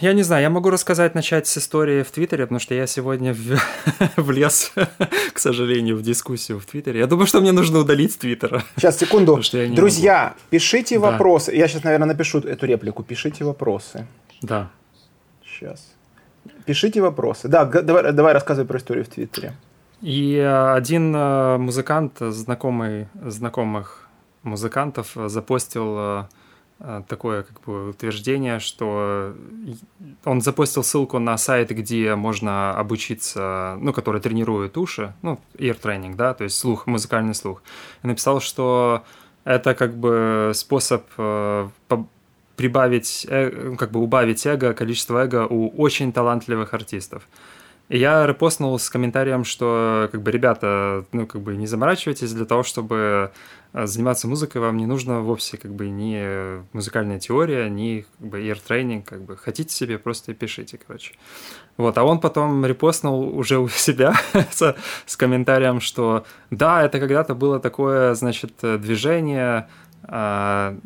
Я не знаю, я могу рассказать, начать с истории в Твиттере, потому что я сегодня в... влез, к сожалению, в дискуссию в Твиттере. Я думаю, что мне нужно удалить с Твиттера. Сейчас, секунду. Друзья, могу. пишите да. вопросы. Я сейчас, наверное, напишу эту реплику. Пишите вопросы. Да. Сейчас. Пишите вопросы. Да, давай, давай рассказывай про историю в Твиттере. И э, один э, музыкант, знакомый знакомых музыкантов, запостил э, Э, такое как бы утверждение, что он запустил ссылку на сайт, где можно обучиться, ну, который тренирует уши, ну, ear training, да, то есть слух, музыкальный слух. И написал, что это как бы способ э, прибавить, э, как бы убавить эго, количество эго у очень талантливых артистов. И я репостнул с комментарием, что, как бы, ребята, ну, как бы, не заморачивайтесь для того, чтобы э, заниматься музыкой, вам не нужно вовсе, как бы, ни музыкальная теория, ни, как бы, ear training, как бы, хотите себе, просто пишите, короче. Вот, а он потом репостнул уже у себя с, с комментарием, что да, это когда-то было такое, значит, движение, а,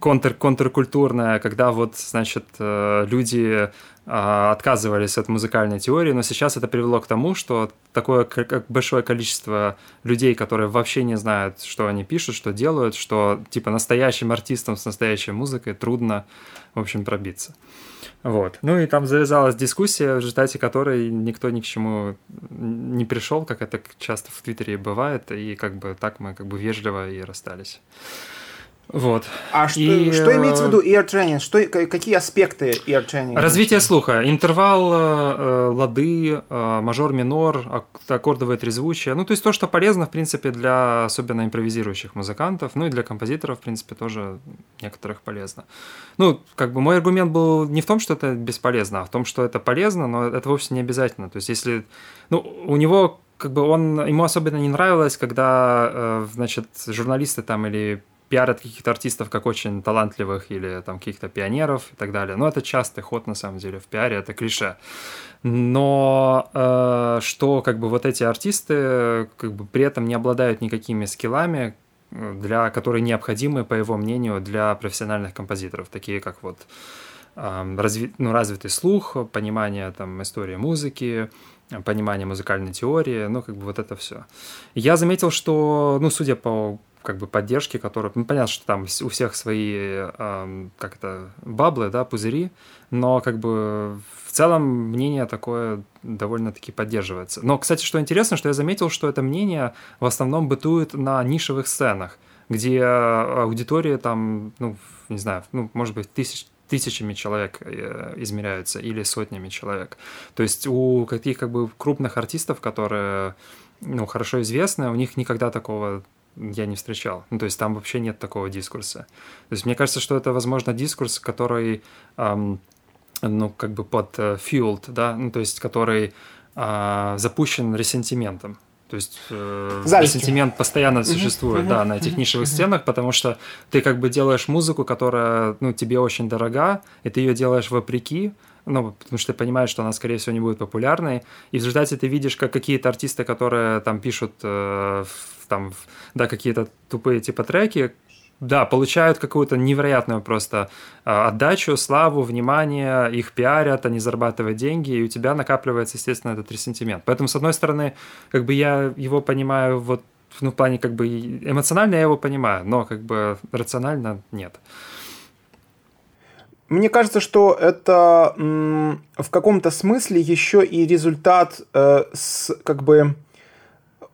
контр контркультурное, когда вот, значит, э, люди а, отказывались от музыкальной теории, но сейчас это привело к тому, что такое большое количество людей, которые вообще не знают, что они пишут, что делают, что типа настоящим артистам с настоящей музыкой трудно, в общем, пробиться. Вот. Ну и там завязалась дискуссия, в результате которой никто ни к чему не пришел, как это часто в Твиттере бывает, и как бы так мы как бы вежливо и расстались. Вот. А что, и, что имеется в виду ear training? Что, какие аспекты ear training? Развитие слуха. Интервал, э, лады, э, мажор, минор, аккордовое трезвучие. Ну, то есть то, что полезно, в принципе, для особенно импровизирующих музыкантов, ну и для композиторов, в принципе, тоже некоторых полезно. Ну, как бы мой аргумент был не в том, что это бесполезно, а в том, что это полезно, но это вовсе не обязательно. То есть если... Ну, у него как бы он, ему особенно не нравилось, когда, э, значит, журналисты там или пиарят каких-то артистов как очень талантливых или там каких-то пионеров и так далее. Но это частый ход на самом деле в пиаре, это клише. Но э, что как бы вот эти артисты как бы при этом не обладают никакими скиллами, для, которые необходимы, по его мнению, для профессиональных композиторов, такие как вот э, разви, ну, развитый слух, понимание там истории музыки, понимание музыкальной теории, ну, как бы вот это все. Я заметил, что, ну, судя по как бы поддержки, которые, ну, понятно, что там у всех свои, э, как это, баблы, да, пузыри, но как бы в целом мнение такое довольно-таки поддерживается. Но, кстати, что интересно, что я заметил, что это мнение в основном бытует на нишевых сценах, где аудитория там, ну, не знаю, ну, может быть, тысяч, тысячами человек э, измеряются или сотнями человек. То есть у каких как бы крупных артистов, которые ну, хорошо известны, у них никогда такого я не встречал. Ну, то есть там вообще нет такого дискурса. То есть мне кажется, что это, возможно, дискурс, который, эм, ну, как бы под э, fueled, да, ну, то есть который э, запущен ресентиментом. То есть э, ресентимент постоянно существует, да, на этих нишевых сценах, потому что ты как бы делаешь музыку, которая, ну, тебе очень дорога, и ты ее делаешь вопреки, ну, потому что ты понимаешь, что она, скорее всего, не будет популярной, и в результате ты видишь, как какие-то артисты, которые там пишут э, там, да, какие-то тупые типа треки, да, получают какую-то невероятную просто э, отдачу, славу, внимание, их пиарят, они зарабатывают деньги, и у тебя накапливается, естественно, этот ресентимент. Поэтому, с одной стороны, как бы я его понимаю вот ну, в плане как бы эмоционально я его понимаю, но как бы рационально нет. Мне кажется, что это в каком-то смысле еще и результат э, с как бы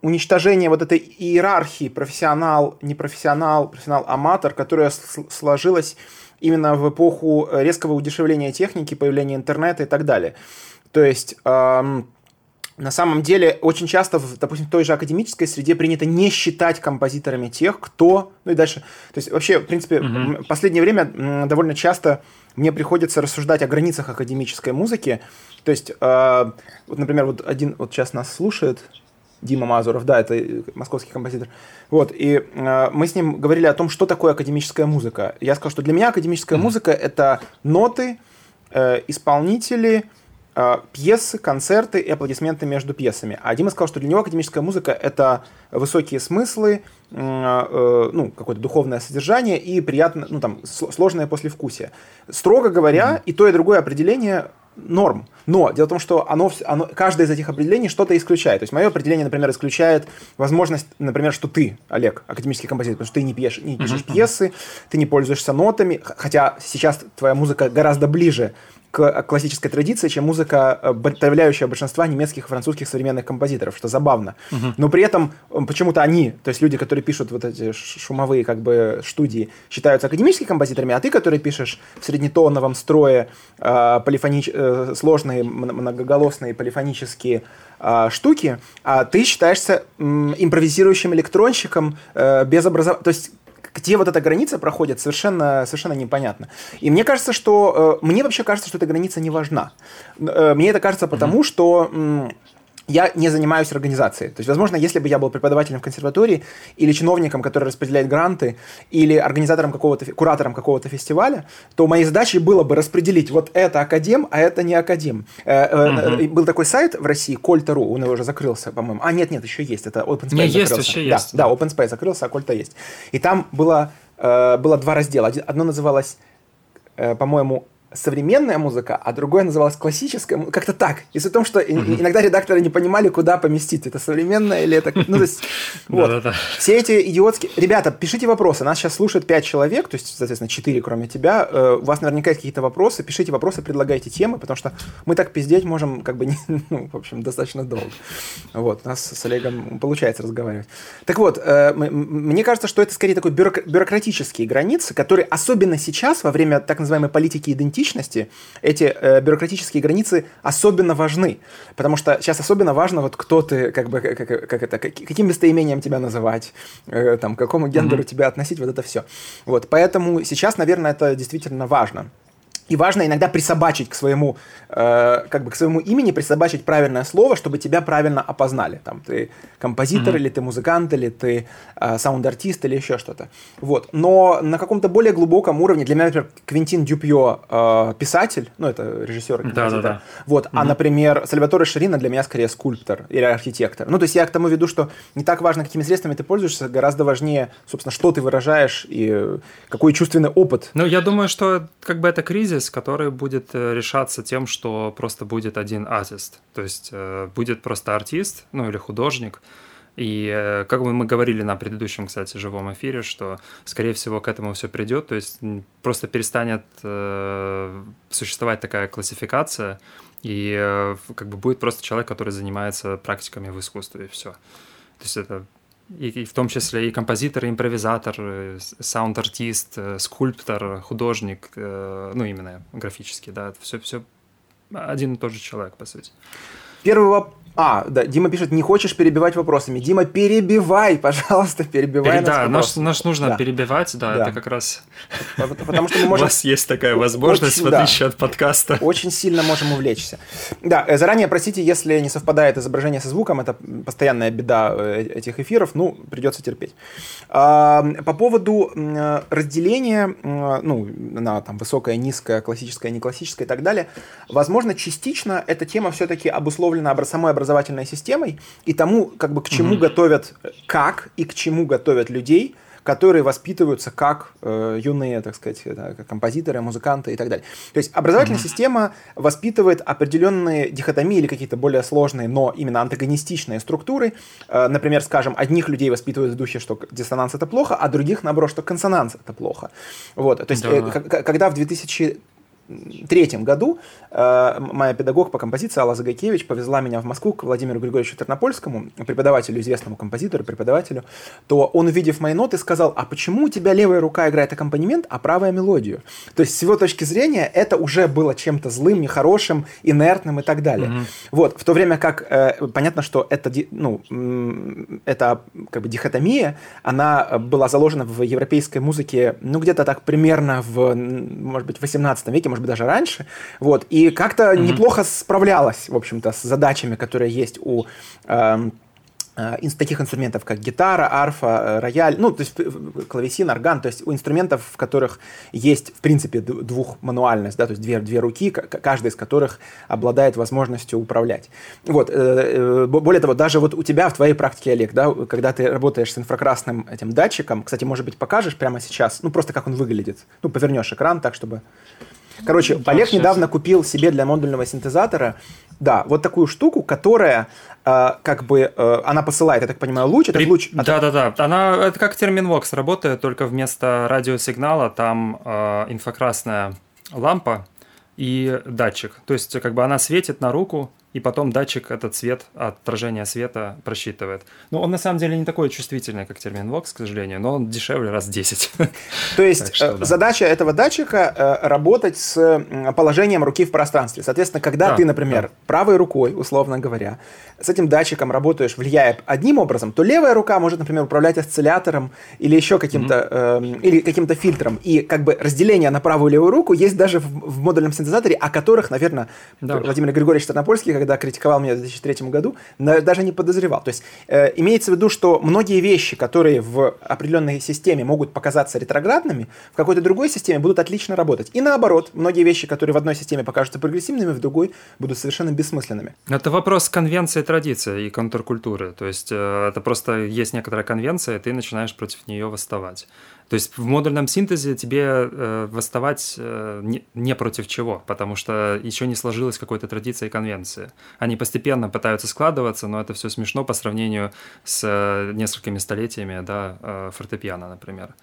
уничтожения вот этой иерархии профессионал, непрофессионал, профессионал-аматор, которая сложилась именно в эпоху резкого удешевления техники, появления интернета и так далее. То есть эм, на самом деле очень часто, в, допустим, в той же академической среде принято не считать композиторами тех, кто, ну и дальше. То есть вообще, в принципе, mm-hmm. в последнее время довольно часто мне приходится рассуждать о границах академической музыки. То есть, э, вот, например, вот один вот сейчас нас слушает, Дима Мазуров, да, это московский композитор. Вот, и э, мы с ним говорили о том, что такое академическая музыка. Я сказал, что для меня академическая mm-hmm. музыка это ноты, э, исполнители, э, пьесы, концерты и аплодисменты между пьесами. А Дима сказал, что для него академическая музыка это высокие смыслы, ну, какое-то духовное содержание и приятно, ну, там, сложное послевкусие. Строго говоря, mm-hmm. и то, и другое определение норм. Но дело в том, что оно, оно, каждое из этих определений что-то исключает. То есть мое определение, например, исключает возможность, например, что ты, Олег, академический композитор, потому что ты не, пьешь, не пишешь uh-huh. пьесы, ты не пользуешься нотами, хотя сейчас твоя музыка гораздо ближе к классической традиции, чем музыка, э, подавляющая большинства немецких и французских современных композиторов, что забавно. Угу. Но при этом почему-то они, то есть люди, которые пишут вот эти шумовые как бы студии, считаются академическими композиторами, а ты, который пишешь в среднетоновом строе э, полифонич... э, сложные многоголосные полифонические э, штуки, а ты считаешься э, импровизирующим электронщиком э, без образования. То есть где вот эта граница проходит, совершенно, совершенно непонятно. И мне кажется, что... Э, мне вообще кажется, что эта граница не важна. Э, мне это кажется потому, mm-hmm. что... Я не занимаюсь организацией. То есть, возможно, если бы я был преподавателем в консерватории или чиновником, который распределяет гранты, или организатором какого-то, куратором какого-то фестиваля, то моей задачей было бы распределить вот это академ, а это не академ. Uh-huh. Был такой сайт в России, Кольта.ру, он уже закрылся, по-моему. А, нет, нет, еще есть, это OpenSpace не, закрылся. есть, еще да, есть. Да, да, OpenSpace закрылся, а Кольта есть. И там было, было два раздела. Одно называлось, по-моему, современная музыка, а другое называлось классическая, как-то так. Из-за того, что mm-hmm. иногда редакторы не понимали, куда поместить, это современное или это... Ну, то есть, вот. Все эти идиотские... Ребята, пишите вопросы, нас сейчас слушают 5 человек, то есть, соответственно, 4 кроме тебя, э, у вас наверняка есть какие-то вопросы, пишите вопросы, предлагайте темы, потому что мы так пиздеть можем, как бы, ну, в общем, достаточно долго. Вот, у нас с Олегом получается разговаривать. Так вот, э, мне кажется, что это скорее такой бюрократические границы, которые особенно сейчас, во время так называемой политики идентичности, идентичности, эти э, бюрократические границы особенно важны. Потому что сейчас особенно важно, вот кто ты, как бы, как, как это, как, каким местоимением тебя называть, э, там, к какому гендеру mm-hmm. тебя относить, вот это все. Вот, поэтому сейчас, наверное, это действительно важно. И важно иногда присобачить к своему, э, как бы к своему имени, присобачить правильное слово, чтобы тебя правильно опознали. Там ты композитор, mm-hmm. или ты музыкант, или ты э, саунд-артист, или еще что-то. Вот. Но на каком-то более глубоком уровне, для меня, например, Квинтин Дюпье э, писатель, ну, это режиссер. Да, да, да. Вот. Mm-hmm. А, например, Сальваторе Ширина для меня скорее скульптор или архитектор. Ну, то есть я к тому веду, что не так важно, какими средствами ты пользуешься, гораздо важнее, собственно, что ты выражаешь и какой чувственный опыт. Ну, я думаю, что как бы это кризис, кризис, который будет э, решаться тем, что просто будет один артист. То есть э, будет просто артист, ну или художник, и э, как бы мы говорили на предыдущем, кстати, живом эфире, что, скорее всего, к этому все придет, то есть просто перестанет существовать такая классификация, и как бы будет просто человек, который занимается практиками в искусстве, и все. То есть это и, и в том числе и композитор, и импровизатор, э, саунд-артист, э, скульптор, художник, э, ну именно графический, да, все, все один и тот же человек, по сути. Первый, а, да, Дима пишет, не хочешь перебивать вопросами. Дима, перебивай, пожалуйста, перебивай Пере, Да, наш, наш нужно да. перебивать, да, да, это как раз... Потому что мы можем... У вас есть такая возможность, очень, в отличие да, от подкаста. Очень сильно можем увлечься. Да, э, заранее простите, если не совпадает изображение со звуком, это постоянная беда э, этих эфиров, ну, придется терпеть. А, по поводу разделения, ну, на там высокое, низкое, классическое, не классическое и так далее, возможно, частично эта тема все-таки обусловлена самой образованием образовательной системой и тому, как бы к чему mm-hmm. готовят, как и к чему готовят людей, которые воспитываются как э, юные, так сказать, да, как композиторы, музыканты и так далее. То есть образовательная mm-hmm. система воспитывает определенные дихотомии или какие-то более сложные, но именно антагонистичные структуры. Э, например, скажем, одних людей воспитывают в духе, что диссонанс это плохо, а других, наоборот, что консонанс это плохо. Вот. То есть, да. э, когда в 2000 третьем году э, моя педагог по композиции Алла Загайкевич повезла меня в Москву к Владимиру Григорьевичу Тернопольскому, преподавателю, известному композитору, преподавателю, то он, увидев мои ноты, сказал, а почему у тебя левая рука играет аккомпанемент, а правая мелодию? То есть с его точки зрения это уже было чем-то злым, нехорошим, инертным и так далее. Mm-hmm. Вот, в то время как э, понятно, что это, ну, эта как бы дихотомия, она была заложена в европейской музыке, ну, где-то так примерно в, может быть, в 18 веке, может быть, даже раньше. Вот. И как-то mm-hmm. неплохо справлялась, в общем-то, с задачами, которые есть у... Э, Э, из таких инструментов, как гитара, арфа, э, рояль, ну, то есть клавесин, орган, то есть у инструментов, в которых есть, в принципе, двухмануальность, да, то есть две, две руки, каждая из которых обладает возможностью управлять. Вот, э, более того, даже вот у тебя в твоей практике, Олег, да, когда ты работаешь с инфракрасным этим датчиком, кстати, может быть, покажешь прямо сейчас, ну, просто как он выглядит, ну, повернешь экран так, чтобы... Короче, да, Олег сейчас. недавно купил себе для модульного синтезатора, да, вот такую штуку, которая э, как бы, э, она посылает, я так понимаю, луч, этот При... луч... Да-да-да, она, это как терминвокс работает, только вместо радиосигнала там э, инфракрасная лампа и датчик. То есть, как бы она светит на руку, и потом датчик этот цвет, отражение света просчитывает. Ну, он на самом деле не такой чувствительный, как термин Vox, к сожалению, но он дешевле раз в 10. То есть что, э, да. задача этого датчика э, работать с положением руки в пространстве. Соответственно, когда да, ты, например, да. правой рукой, условно говоря, с этим датчиком работаешь, влияя одним образом, то левая рука может, например, управлять осциллятором или еще каким-то mm-hmm. э, или каким-то фильтром. И как бы разделение на правую и левую руку есть даже в, в модульном синтезаторе, о которых, наверное, да. Владимир Григорьевич Тарнопольский, когда критиковал меня в 2003 году, даже не подозревал. То есть э, имеется в виду, что многие вещи, которые в определенной системе могут показаться ретроградными, в какой-то другой системе будут отлично работать. И наоборот, многие вещи, которые в одной системе покажутся прогрессивными, в другой будут совершенно бессмысленными. Это вопрос конвенции традиции и контркультуры. То есть э, это просто есть некоторая конвенция, и ты начинаешь против нее восставать. То есть в модульном синтезе тебе э, восставать э, не, не против чего, потому что еще не сложилась какой-то традиция и конвенции. Они постепенно пытаются складываться, но это все смешно по сравнению с э, несколькими столетиями да, э, фортепиано, например.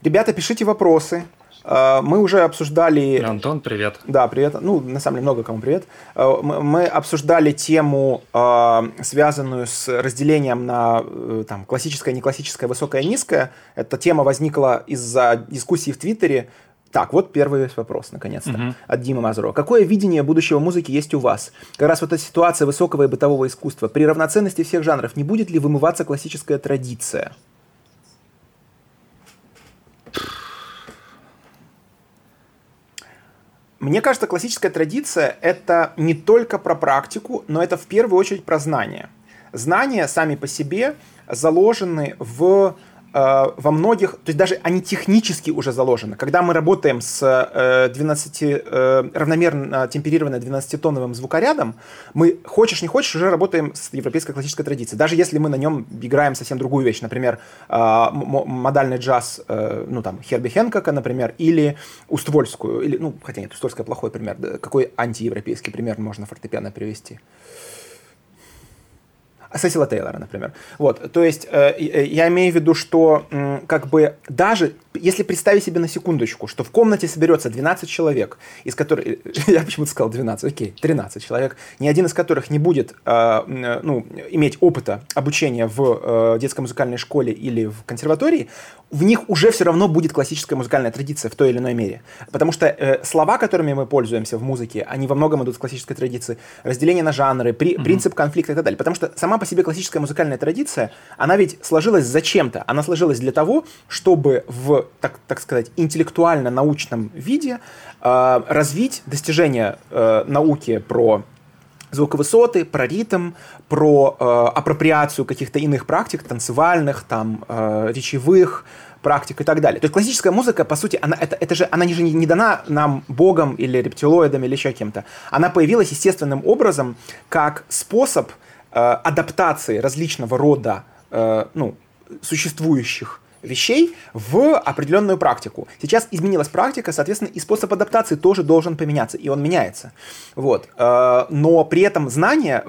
Ребята, пишите вопросы. Э, мы уже обсуждали... Антон, привет. Да, привет. Ну, на самом деле, много кому привет. Э, мы обсуждали тему, э, связанную с разделением на там, классическое, неклассическое, высокое, низкое. Эта тема возникла из-за дискуссии в Твиттере. Так, вот первый вопрос, наконец-то, угу. от Димы Мазурова. Какое видение будущего музыки есть у вас? Как раз вот эта ситуация высокого и бытового искусства. При равноценности всех жанров не будет ли вымываться классическая традиция? Мне кажется, классическая традиция – это не только про практику, но это в первую очередь про знания. Знания сами по себе заложены в во многих, то есть даже они технически уже заложены. Когда мы работаем с 12, э, э, равномерно темперированным 12-тоновым звукорядом, мы, хочешь не хочешь, уже работаем с европейской классической традицией. Даже если мы на нем играем совсем другую вещь, например, модальный джаз, ну там, Херби Хенкока, например, или Уствольскую, или, ну, хотя нет, Уствольская плохой пример, какой антиевропейский пример можно фортепиано привести? Сесила Тейлора, например. Вот, то есть э, э, я имею в виду, что э, как бы даже если представить себе на секундочку, что в комнате соберется 12 человек, из которых, я почему-то сказал 12, окей, 13 человек, ни один из которых не будет э, ну, иметь опыта обучения в э, детской музыкальной школе или в консерватории, в них уже все равно будет классическая музыкальная традиция в той или иной мере. Потому что э, слова, которыми мы пользуемся в музыке, они во многом идут с классической традиции. Разделение на жанры, при, mm-hmm. принцип конфликта и так далее. Потому что сама по себе классическая музыкальная традиция, она ведь сложилась зачем-то. Она сложилась для того, чтобы в, так, так сказать, интеллектуально-научном виде э, развить достижения э, науки про звуковысоты, про ритм, про э, апроприацию каких-то иных практик, танцевальных, там, э, речевых практик и так далее. То есть классическая музыка, по сути, она, это, это же, она же не, не дана нам богом или рептилоидом или еще кем-то. Она появилась естественным образом как способ э, адаптации различного рода э, ну, существующих вещей в определенную практику. Сейчас изменилась практика, соответственно, и способ адаптации тоже должен поменяться, и он меняется. Вот. Э, но при этом знания,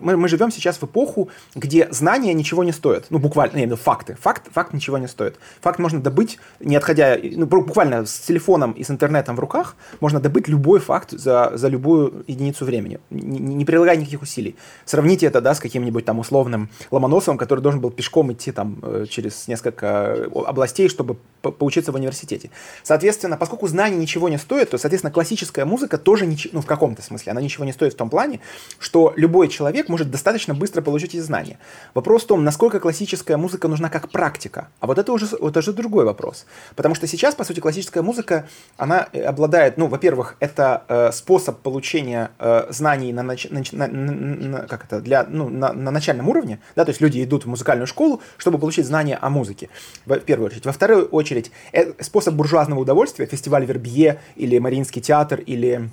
мы живем сейчас в эпоху, где знания ничего не стоят. Ну, буквально, я имею в виду факты. Факт, факт ничего не стоит. Факт можно добыть, не отходя, ну, буквально с телефоном и с интернетом в руках, можно добыть любой факт за, за любую единицу времени, не, не прилагая никаких усилий. Сравните это, да, с каким-нибудь там условным Ломоносовым, который должен был пешком идти там э, через несколько э, областей, чтобы поучиться в университете. Соответственно, поскольку знания ничего не стоят, то, соответственно, классическая музыка тоже, нич- ну, в каком-то смысле, она ничего не стоит в том плане, что любой человек может достаточно быстро получить эти знания. Вопрос в том, насколько классическая музыка нужна как практика. А вот это уже, вот это уже другой вопрос. Потому что сейчас, по сути, классическая музыка, она э, обладает, ну, во-первых, это э, способ получения э, знаний на, нач- на, на, на, как это, для, ну, на, на начальном уровне, да, то есть люди идут в музыкальную школу, чтобы получить знания о музыке, в первую очередь. Во вторую очередь, это способ буржуазного удовольствия, фестиваль Вербье или Мариинский театр или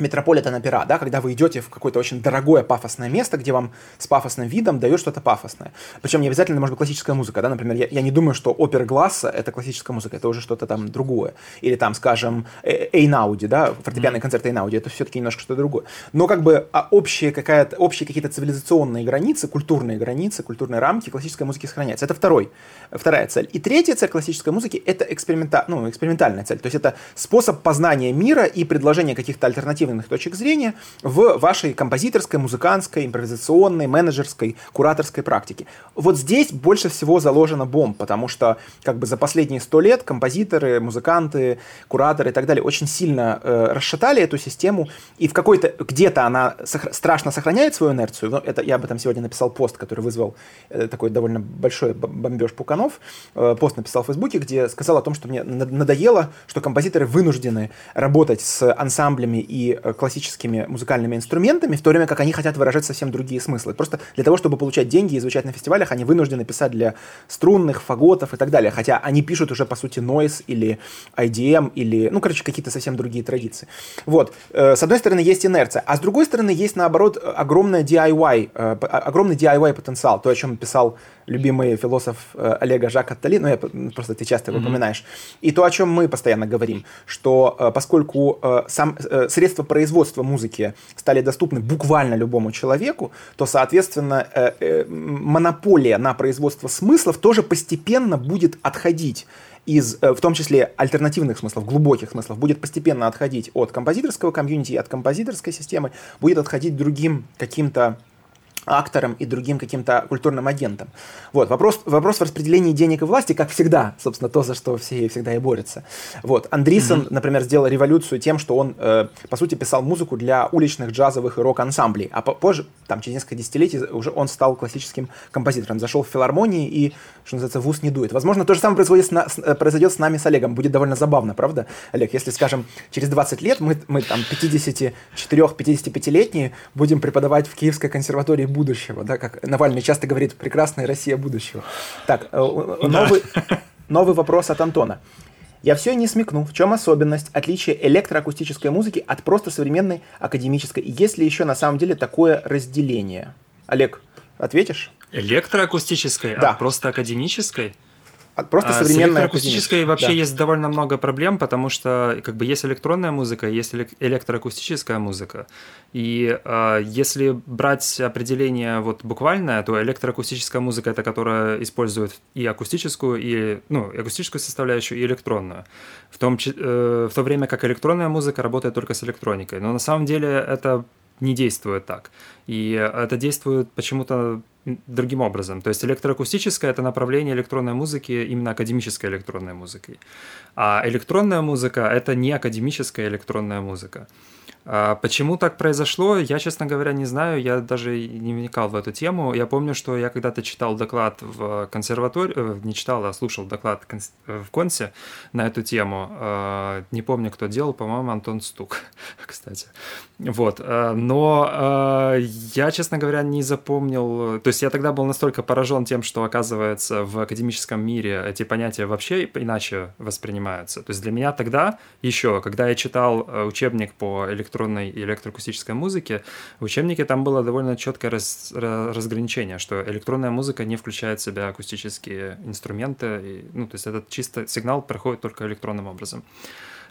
Метрополитен опера, да, когда вы идете в какое-то очень дорогое пафосное место, где вам с пафосным видом дают что-то пафосное. Причем не обязательно может быть классическая музыка, да, например, я, я не думаю, что опера Гласса — это классическая музыка, это уже что-то там другое. Или там, скажем, э, Эйнауди, да, фортепианный mm-hmm. концерт Эйнауди, это все-таки немножко что-то другое. Но как бы а общие, какая-то, общие какие-то цивилизационные границы, культурные границы, культурные рамки классической музыки сохраняются. Это второй, вторая цель. И третья цель классической музыки — это эксперимента, ну, экспериментальная цель, то есть это способ познания мира и предложения каких-то альтернативных точек зрения, в вашей композиторской, музыкантской, импровизационной, менеджерской, кураторской практике. Вот здесь больше всего заложена бомб, потому что как бы за последние сто лет композиторы, музыканты, кураторы и так далее очень сильно э, расшатали эту систему, и в какой-то где-то она сох- страшно сохраняет свою инерцию. Но это я об этом сегодня написал пост, который вызвал э, такой довольно большой бомбеж Пуканов. Э, пост написал в Фейсбуке, где сказал о том, что мне надоело, что композиторы вынуждены работать с ансамблями и классическими музыкальными инструментами, в то время как они хотят выражать совсем другие смыслы. Просто для того, чтобы получать деньги и звучать на фестивалях, они вынуждены писать для струнных, фаготов и так далее. Хотя они пишут уже, по сути, noise или IDM или, ну, короче, какие-то совсем другие традиции. Вот. Э, с одной стороны, есть инерция, а с другой стороны, есть, наоборот, огромная DIY, э, огромный DIY потенциал, то, о чем писал любимый философ э, Олега Жак Аттали, ну, я просто ты часто его mm-hmm. упоминаешь, и то, о чем мы постоянно говорим, что поскольку сам, средства производства музыки стали доступны буквально любому человеку, то, соответственно, монополия на производство смыслов тоже постепенно будет отходить из, э, в том числе альтернативных смыслов, глубоких смыслов, будет постепенно отходить от композиторского комьюнити, от композиторской системы, будет отходить другим каким-то акторам и другим каким-то культурным агентам. Вот, вопрос, вопрос в распределении денег и власти, как всегда, собственно, то, за что все всегда и борются. Вот, Андрисен, mm-hmm. например, сделал революцию тем, что он, э, по сути, писал музыку для уличных джазовых и рок-ансамблей, а позже, там, через несколько десятилетий уже он стал классическим композитором, зашел в филармонии и, что называется, в ус не дует. Возможно, то же самое произойдет с, на, э, произойдет с нами, с Олегом, будет довольно забавно, правда, Олег, если, скажем, через 20 лет мы, мы там, 54-55-летние будем преподавать в Киевской консерватории будущего, да, как Навальный часто говорит, прекрасная Россия будущего. Так, э, новый, новый вопрос от Антона. Я все не смекну, в чем особенность отличия электроакустической музыки от просто современной академической, и есть ли еще на самом деле такое разделение? Олег, ответишь? Электроакустической, да. а просто академической? Просто а, современная акустической вообще да. есть довольно много проблем, потому что как бы есть электронная музыка, есть электроакустическая музыка. И э, если брать определение вот буквальное, то электроакустическая музыка это которая использует и акустическую, и ну акустическую составляющую, и электронную. В том э, в то время как электронная музыка работает только с электроникой. Но на самом деле это не действует так. И это действует почему-то другим образом. То есть электроакустическое — это направление электронной музыки именно академической электронной музыкой. А электронная музыка — это не академическая электронная музыка. А почему так произошло, я, честно говоря, не знаю, я даже не вникал в эту тему. Я помню, что я когда-то читал доклад в консерватории, э, не читал, а слушал доклад в Консе на эту тему. А, не помню, кто делал, по-моему, Антон Стук, кстати. Вот. А, но я, честно говоря, не запомнил... То есть я тогда был настолько поражен тем, что, оказывается, в академическом мире эти понятия вообще иначе воспринимаются. То есть для меня тогда еще, когда я читал э, учебник по электронной электронной и электроакустической музыки, в учебнике там было довольно четкое раз, разграничение, что электронная музыка не включает в себя акустические инструменты, и, ну, то есть этот чисто сигнал проходит только электронным образом.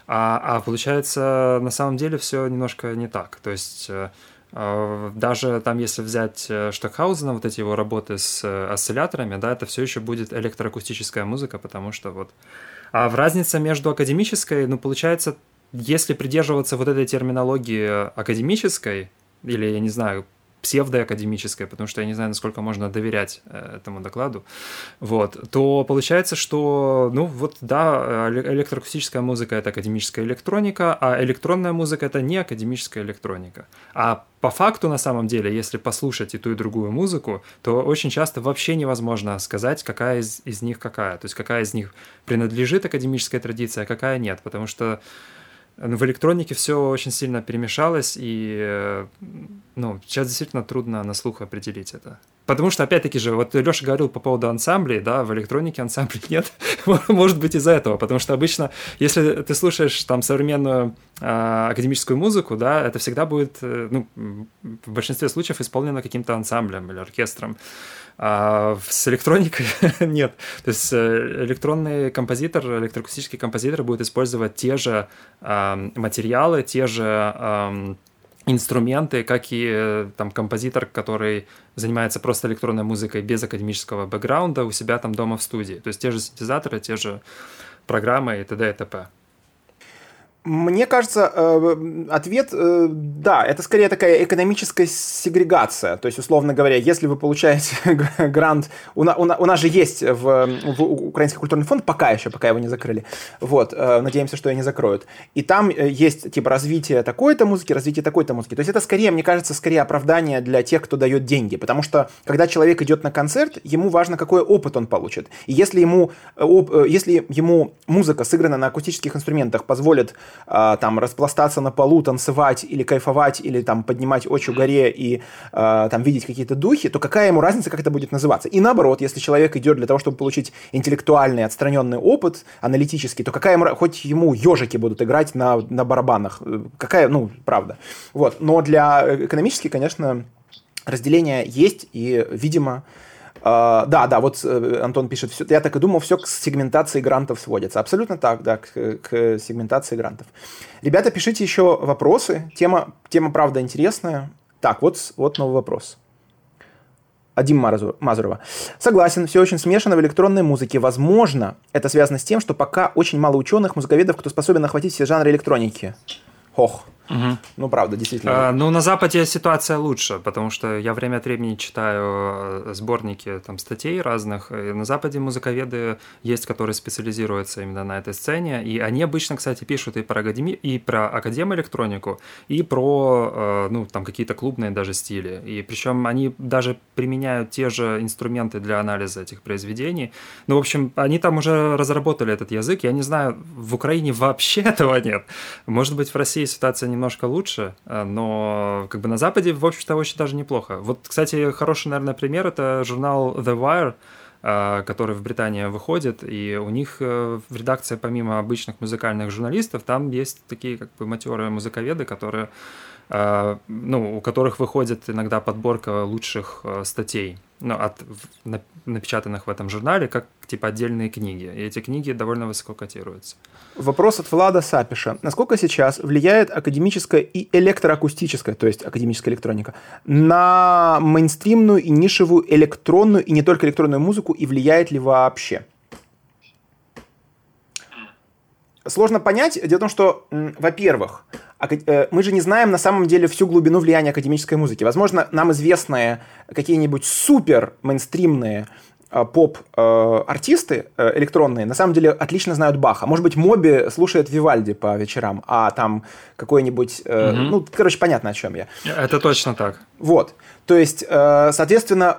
А, а получается, на самом деле все немножко не так. То есть э, э, даже там, если взять э, Штокхаузена, вот эти его работы с осцилляторами, да, это все еще будет электроакустическая музыка, потому что вот... А в разница между академической, ну, получается, если придерживаться вот этой терминологии академической, или, я не знаю, псевдоакадемическое, потому что я не знаю, насколько можно доверять э, этому докладу, вот, то получается, что, ну, вот, да, электроакустическая музыка — это академическая электроника, а электронная музыка — это не академическая электроника. А по факту, на самом деле, если послушать и ту, и другую музыку, то очень часто вообще невозможно сказать, какая из, из них какая. То есть какая из них принадлежит академической традиции, а какая нет. Потому что в электронике все очень сильно перемешалось, и э, ну, сейчас действительно трудно на слух определить это. Потому что, опять-таки же, вот Леша говорил по поводу ансамблей, да, в электронике ансамблей нет. Может быть, из-за этого. Потому что обычно, если ты слушаешь там современную э, академическую музыку, да, это всегда будет, э, ну, в большинстве случаев исполнено каким-то ансамблем или оркестром. А с электроникой нет. То есть э, электронный композитор, электроакустический композитор будет использовать те же э, материалы, те же э, инструменты, как и э, там композитор, который занимается просто электронной музыкой без академического бэкграунда у себя там дома в студии. То есть те же синтезаторы, те же программы и т.д. и т.п. Мне кажется, э, ответ э, да, это скорее такая экономическая сегрегация. То есть, условно говоря, если вы получаете грант, у, на, у, нас же есть в, в Украинский культурный фонд, пока еще, пока его не закрыли. Вот, э, надеемся, что его не закроют. И там есть типа развитие такой-то музыки, развитие такой-то музыки. То есть это скорее, мне кажется, скорее оправдание для тех, кто дает деньги. Потому что когда человек идет на концерт, ему важно, какой опыт он получит. И если ему, если ему музыка, сыграна на акустических инструментах, позволит э, там распластаться на полу, танцевать или кайфовать, или там поднимать очи в горе и э, там видеть какие-то духи, то какая ему разница, как это будет называться? И наоборот, если человек идет для того, чтобы получить интеллектуальный, отстраненный опыт, аналитический, то какая ему, хоть ему ежики будут играть на, на барабанах, э, какая, ну, правда. Вот. Но для э, экономически, конечно, разделение есть, и, видимо, Uh, да, да, вот uh, Антон пишет, все, я так и думал, все к сегментации грантов сводится. Абсолютно так, да, к, к сегментации грантов. Ребята, пишите еще вопросы. Тема, тема правда интересная. Так, вот, вот новый вопрос. Адим Мазурова. Согласен, все очень смешано в электронной музыке. Возможно, это связано с тем, что пока очень мало ученых, музыковедов, кто способен охватить все жанры электроники. Хох. Угу. Ну, правда, действительно. А, ну, на Западе ситуация лучше, потому что я время от времени читаю э, сборники там, статей разных. И на Западе музыковеды есть, которые специализируются именно на этой сцене. И они обычно, кстати, пишут и про, академи... и про академ электронику, и про э, ну, там, какие-то клубные даже стили. И причем они даже применяют те же инструменты для анализа этих произведений. Ну, в общем, они там уже разработали этот язык. Я не знаю, в Украине вообще этого нет. Может быть, в России ситуация не немножко лучше, э, но как бы на Западе, в общем-то, очень даже неплохо. Вот, кстати, хороший, наверное, пример — это журнал The Wire, э, который в Британии выходит, и у них э, в редакции, помимо обычных музыкальных журналистов, там есть такие как бы матерые музыковеды, которые ну, у которых выходит иногда подборка лучших статей ну, от, напечатанных в этом журнале, как типа отдельные книги. И эти книги довольно высоко котируются. Вопрос от Влада Сапиша. Насколько сейчас влияет академическая и электроакустическая, то есть академическая электроника, на мейнстримную и нишевую электронную и не только электронную музыку, и влияет ли вообще? Сложно понять. Дело в том, что, во-первых, Э, мы же не знаем на самом деле всю глубину влияния академической музыки. Возможно, нам известные какие-нибудь супер мейнстримные э, поп-артисты э, электронные на самом деле отлично знают Баха. Может быть, Моби слушает Вивальди по вечерам, а там какой-нибудь... Угу. Ну, короче, понятно, о чем я. Это точно так. Вот. То есть, соответственно,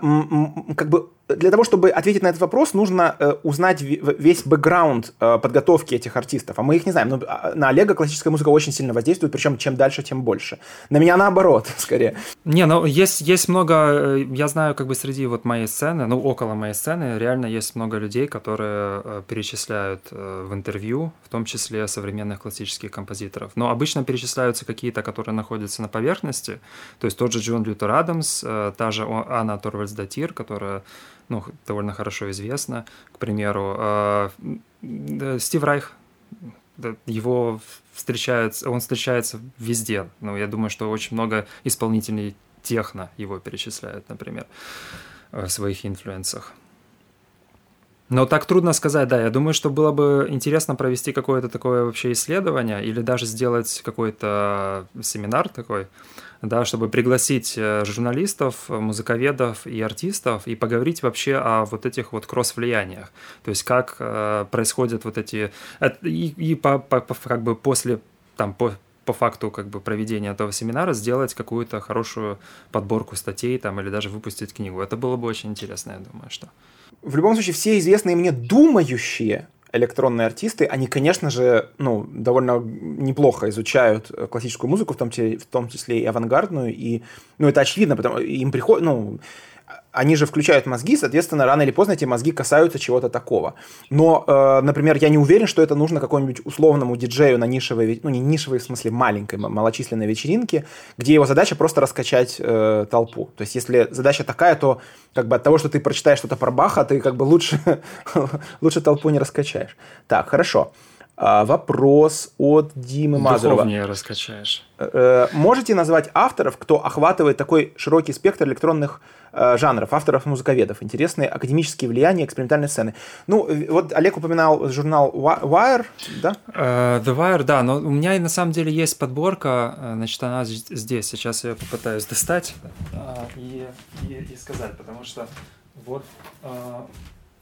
как бы для того, чтобы ответить на этот вопрос, нужно э, узнать весь бэкграунд э, подготовки этих артистов. А мы их не знаем. Но ну, а, на Олега классическая музыка очень сильно воздействует, причем чем дальше, тем больше. На меня наоборот, скорее. Не, ну есть, есть много, э, я знаю, как бы среди вот моей сцены, ну около моей сцены, реально есть много людей, которые э, перечисляют э, в интервью, в том числе современных классических композиторов. Но обычно перечисляются какие-то, которые находятся на поверхности. То есть тот же Джон Лютер Адамс, та же Анна Торвальдс Датир, которая ну, довольно хорошо известно. К примеру, а, Стив Райх, его встречается, он встречается везде. Ну, я думаю, что очень много исполнителей техно его перечисляют, например, в своих инфлюенсах. Но так трудно сказать, да. Я думаю, что было бы интересно провести какое-то такое вообще исследование или даже сделать какой-то семинар такой, да, чтобы пригласить э, журналистов, музыковедов и артистов и поговорить вообще о вот этих вот кросс-влияниях. То есть как э, происходят вот эти... И, и по, по, как бы после там, по, по факту как бы проведения этого семинара сделать какую-то хорошую подборку статей там или даже выпустить книгу. Это было бы очень интересно, я думаю, что. В любом случае, все известные мне думающие электронные артисты, они, конечно же, ну, довольно неплохо изучают классическую музыку, в том числе, в том числе и авангардную, и, ну, это очевидно, потому им приходит, ну, они же включают мозги, соответственно, рано или поздно эти мозги касаются чего-то такого. Но, э, например, я не уверен, что это нужно какому-нибудь условному диджею на нишевой, ну не нишевой, в смысле маленькой, малочисленной вечеринке, где его задача просто раскачать э, толпу. То есть, если задача такая, то как бы от того, что ты прочитаешь что-то про Баха, ты как бы лучше, лучше толпу не раскачаешь. Так, хорошо. А, вопрос от Димы Мазурова. Духовнее раскачаешь. Э, можете назвать авторов, кто охватывает такой широкий спектр электронных Э, жанров, авторов, музыковедов, интересные академические влияния экспериментальной сцены. Ну, вот Олег упоминал журнал Wire, да? The Wire, да, но у меня на самом деле есть подборка, э, значит, она здесь, сейчас я попытаюсь достать и, и, и сказать, потому что вот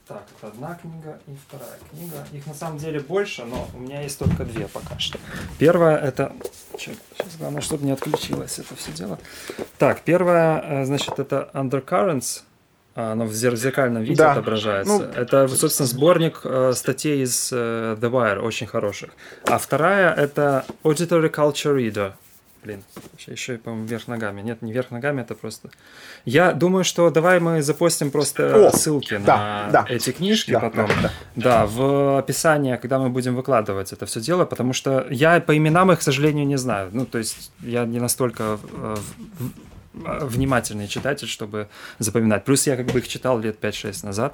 так, это одна книга и вторая книга. Их на самом деле больше, но у меня есть только две пока что. Первая это... Сейчас, главное, чтобы не отключилось это все дело. Так, первая, э, значит, это Undercurrents. А, оно в зеркальном виде да. отображается. Ну, это, собственно, сборник э, статей из э, The Wire, очень хороших. А вторая это Auditory Culture Reader. Блин, еще, по-моему, вверх ногами. Нет, не вверх ногами, это просто... Я думаю, что давай мы запостим просто О, ссылки да, на да. эти книжки да, потом. Да, да. да, в описании, когда мы будем выкладывать это все дело, потому что я по именам их, к сожалению, не знаю. Ну, то есть я не настолько э, внимательный читатель, чтобы запоминать. Плюс я как бы их читал лет 5-6 назад.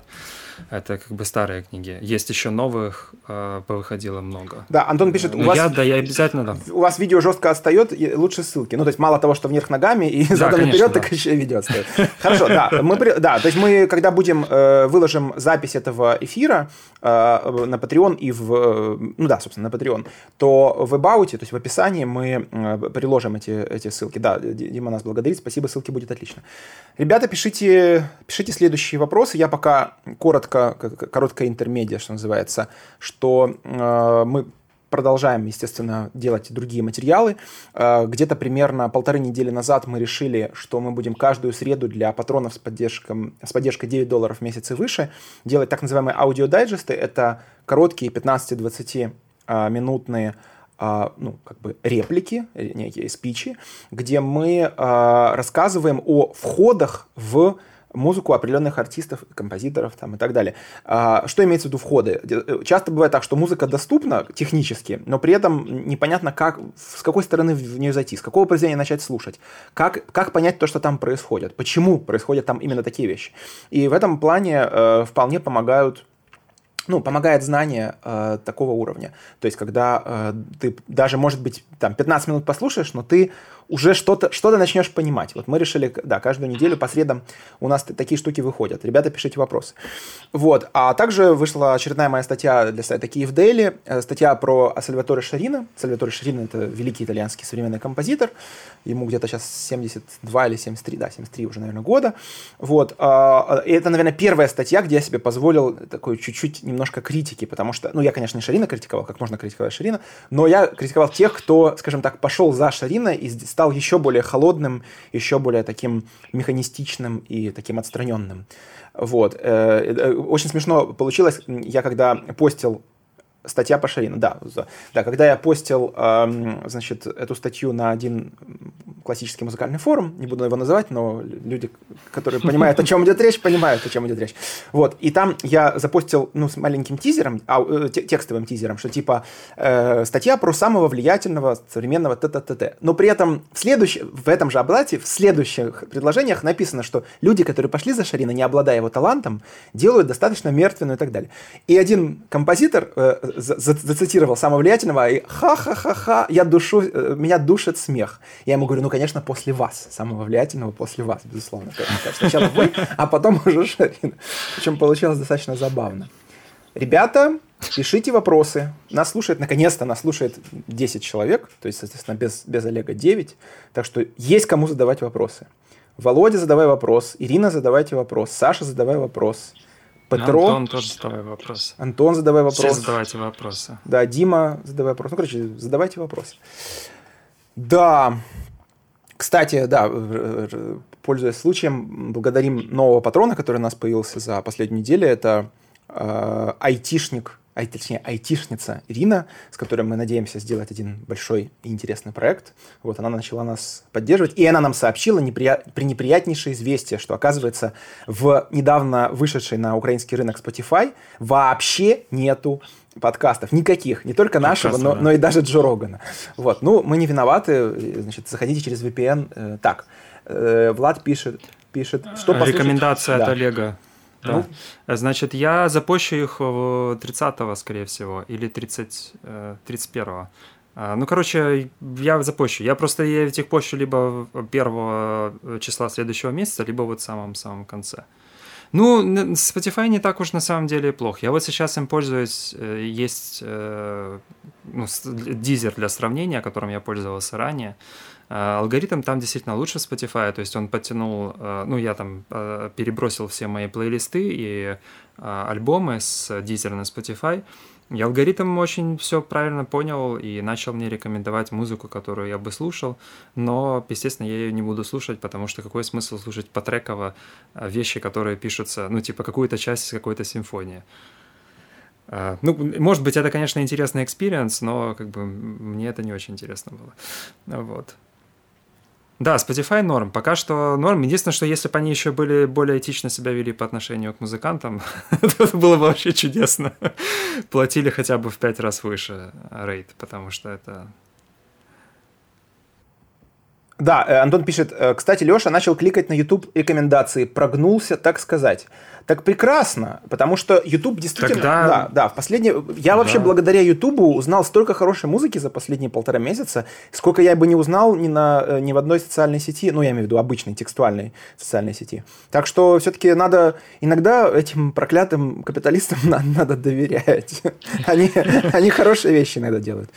Это как бы старые книги. Есть еще новых, э, повыходило много. Да, Антон пишет, у вас... Я, да, я обязательно дам. У вас видео жестко отстает, лучше ссылки. Ну, то есть мало того, что вверх ногами и да, задом наперед, да. так еще и видео отстает. Хорошо, да. Мы, да, то есть мы, когда будем, э, выложим запись этого эфира э, на Patreon и в... Э, ну да, собственно, на Patreon, то в About, то есть в описании мы э, приложим эти, эти ссылки. Да, Дима нас благодарит, спасибо, ссылки будет отлично. Ребята, пишите, пишите следующие вопросы. Я пока коротко, короткая интермедия, что называется, что э, мы продолжаем, естественно, делать другие материалы. Э, где-то примерно полторы недели назад мы решили, что мы будем каждую среду для патронов с, поддержкой, с поддержкой 9 долларов в месяц и выше делать так называемые аудиодайджесты. Это короткие 15-20 э, минутные а, ну, как бы реплики, э, некие спичи, где мы рассказываем о входах в музыку определенных артистов, композиторов там, и так далее. А, что имеется в виду входы? Э, часто бывает так, что музыка доступна технически, но при этом непонятно, как, с какой стороны в нее зайти, с какого произведения начать слушать, как, как понять то, что там происходит, почему происходят там именно такие вещи. И в этом плане э, вполне помогают ну, помогает знание э, такого уровня. То есть, когда э, ты даже, может быть, там 15 минут послушаешь, но ты уже что-то что начнешь понимать. Вот мы решили, да, каждую неделю по средам у нас такие штуки выходят. Ребята, пишите вопросы. Вот. А также вышла очередная моя статья для сайта Киев Дейли, э, статья про Сальваторе Шарина. Сальваторе Шарина – это великий итальянский современный композитор. Ему где-то сейчас 72 или 73, да, 73 уже, наверное, года. Вот. А, и это, наверное, первая статья, где я себе позволил такой чуть-чуть немножко критики, потому что, ну, я, конечно, не Шарина критиковал, как можно критиковать Шарина, но я критиковал тех, кто, скажем так, пошел за Шарина и стал еще более холодным, еще более таким механистичным и таким отстраненным. Вот. Э, э, очень смешно получилось, я когда постил статья по Шарину, да, да, когда я постил, значит, эту статью на один классический музыкальный форум, не буду его называть, но люди, которые понимают, о чем идет речь, понимают, о чем идет речь. Вот, и там я запостил, ну, с маленьким тизером, а, э, текстовым тизером, что типа э, статья про самого влиятельного современного т-т-т-т. Но при этом в, следующ... в этом же облате, в следующих предложениях написано, что люди, которые пошли за Шарина, не обладая его талантом, делают достаточно мертвенную и так далее. И один композитор э, зацитировал самого влиятельного, и ха-ха-ха-ха, я душу, э, меня душит смех. Я ему говорю, ну, конечно, после вас, самого влиятельного после вас, безусловно. Сначала вы, а потом уже Шарин. Причем получилось достаточно забавно. Ребята, пишите вопросы. Нас слушает, наконец-то нас слушает 10 человек, то есть, соответственно, без, без Олега 9. Так что есть кому задавать вопросы. Володя, задавай вопрос. Ирина, задавайте вопрос. Саша, задавай вопрос. Петро. Антон тоже задавай вопрос. Антон, задавай вопрос. Все задавайте вопросы. Да, Дима, задавай вопрос. Ну, короче, задавайте вопросы. Да. Кстати, да, пользуясь случаем, благодарим нового патрона, который у нас появился за последнюю неделю. Это э, айтишник а точнее айтишница Ирина, с которой мы надеемся сделать один большой и интересный проект. Вот она начала нас поддерживать, и она нам сообщила неприя... пренеприятнейшее известие, что, оказывается, в недавно вышедшей на украинский рынок Spotify вообще нету подкастов, никаких, не только нашего, но, но и даже Джо Рогана. Вот, ну, мы не виноваты, значит, заходите через VPN. Э, так, э, Влад пишет, пишет, что послушать... Рекомендация да. от Олега. Да. Ну, Значит, я запущу их 30-го, скорее всего, или 30, 31-го. Э, а, ну, короче, я запущу. Я просто я этих пощу либо первого числа следующего месяца, либо вот в самом-самом конце. Ну, Spotify не так уж на самом деле плохо. Я вот сейчас им пользуюсь. Э, есть э, ну, дизер для сравнения, которым я пользовался ранее. А, алгоритм там действительно лучше Spotify, то есть он подтянул, а, ну я там а, перебросил все мои плейлисты и альбомы с Deezer на Spotify, и алгоритм очень все правильно понял и начал мне рекомендовать музыку, которую я бы слушал, но, естественно, я ее не буду слушать, потому что какой смысл слушать потреково вещи, которые пишутся, ну, типа какую-то часть какой-то симфонии. Ну, может быть, это, конечно, интересный experience, но как бы мне это не очень интересно было. Вот. Да, Spotify норм. Пока что норм. Единственное, что если бы они еще были более этично себя вели по отношению к музыкантам, это было бы вообще чудесно. Платили хотя бы в пять раз выше рейд, потому что это да, э, Антон пишет, э, кстати, Леша начал кликать на YouTube рекомендации, прогнулся, так сказать. Так прекрасно, потому что YouTube действительно... Тогда... Да, да, в последнее... Я да. вообще благодаря YouTube узнал столько хорошей музыки за последние полтора месяца, сколько я бы не узнал ни, на, э, ни в одной социальной сети, ну, я имею в виду обычной, текстуальной социальной сети. Так что все-таки надо... Иногда этим проклятым капиталистам надо, надо доверять. Они, они хорошие вещи иногда делают.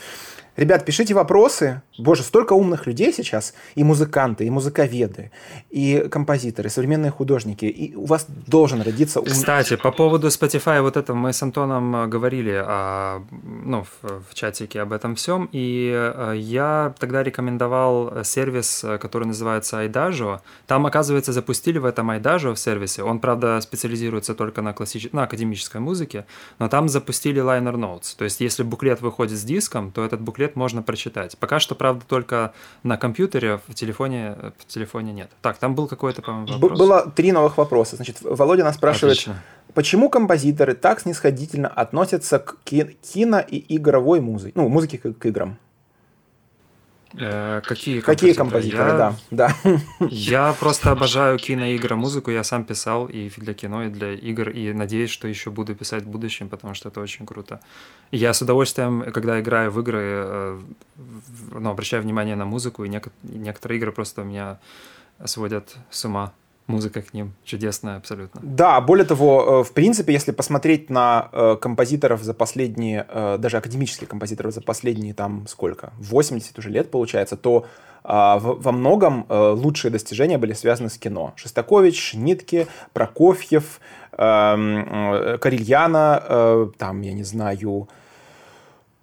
Ребят, пишите вопросы. Боже, столько умных людей сейчас. И музыканты, и музыковеды, и композиторы, и современные художники. И у вас должен родиться ум... Кстати, по поводу Spotify, вот это мы с Антоном э, говорили о, ну, в, в чатике об этом всем. И э, я тогда рекомендовал сервис, который называется iDajo. Там, оказывается, запустили в этом iDajo в сервисе. Он, правда, специализируется только на, классич... на академической музыке, но там запустили liner notes. То есть, если буклет выходит с диском, то этот буклет можно прочитать. Пока что, правда, только на компьютере, в телефоне, в телефоне нет. Так, там был какой-то, по-моему, вопрос. Было три новых вопроса. Значит, Володя нас спрашивает, Отлично. почему композиторы так снисходительно относятся к кино и игровой музыке, ну, музыке к играм? Э, какие композиторы? Какие композиторы, я, да, да. Я просто обожаю киноигры, музыку. Я сам писал и для кино, и для игр. И надеюсь, что еще буду писать в будущем, потому что это очень круто. Я с удовольствием, когда играю в игры, э, ну, обращаю внимание на музыку, и некоторые игры просто меня сводят с ума музыка к ним чудесная абсолютно. Да, более того, э, в принципе, если посмотреть на э, композиторов за последние, э, даже академических композиторов за последние там сколько, 80 уже лет получается, то а, во многом лучшие достижения были связаны с кино. Шостакович, Нитке, Прокофьев, эм, Карельяна, там, я не знаю,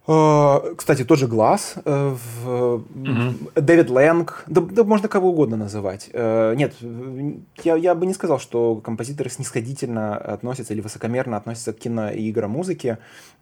кстати, тот же Глаз, э, угу. Дэвид Лэнг, да, да можно кого угодно называть. Э, нет, я, я бы не сказал, что композиторы снисходительно относятся или высокомерно относятся к кино и играм музыки.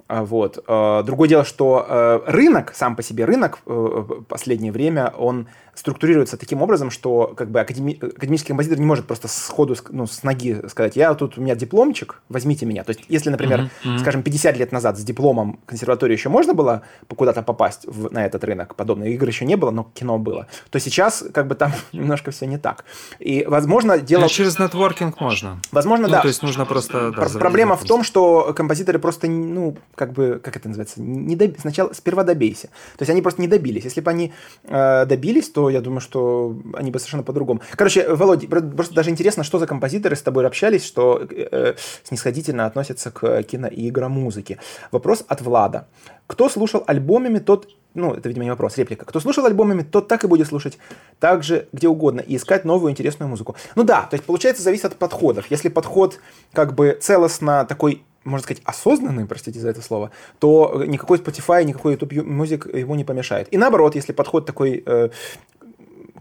А, вот. Другое дело, что рынок, сам по себе рынок в последнее время, он структурируется таким образом, что как бы академи... академический композитор не может просто сходу, ну, с ноги сказать, я тут, у меня дипломчик, возьмите меня. То есть, если, например, mm-hmm. скажем, 50 лет назад с дипломом консерватории еще можно было куда-то попасть в, на этот рынок, подобные игры еще не было, но кино было, то сейчас как бы там немножко все не так. И, возможно, дело... Но через нетворкинг можно. Возможно, ну, да. то есть нужно просто... Да, проблема в том, что композиторы просто, ну, как бы, как это называется, не доб... сначала, сперва добейся. То есть они просто не добились. Если бы они э, добились, то я думаю, что они бы совершенно по-другому. Короче, Володя, просто даже интересно, что за композиторы с тобой общались, что э, снисходительно относятся к кино и игромузыке. Вопрос от Влада. Кто слушал альбомами, тот ну, это, видимо, не вопрос, реплика. Кто слушал альбомами, тот так и будет слушать так же, где угодно, и искать новую интересную музыку. Ну да, то есть, получается, зависит от подходов. Если подход как бы целостно такой можно сказать, осознанный, простите за это слово, то никакой Spotify, никакой YouTube Music ему не помешает. И наоборот, если подход такой э,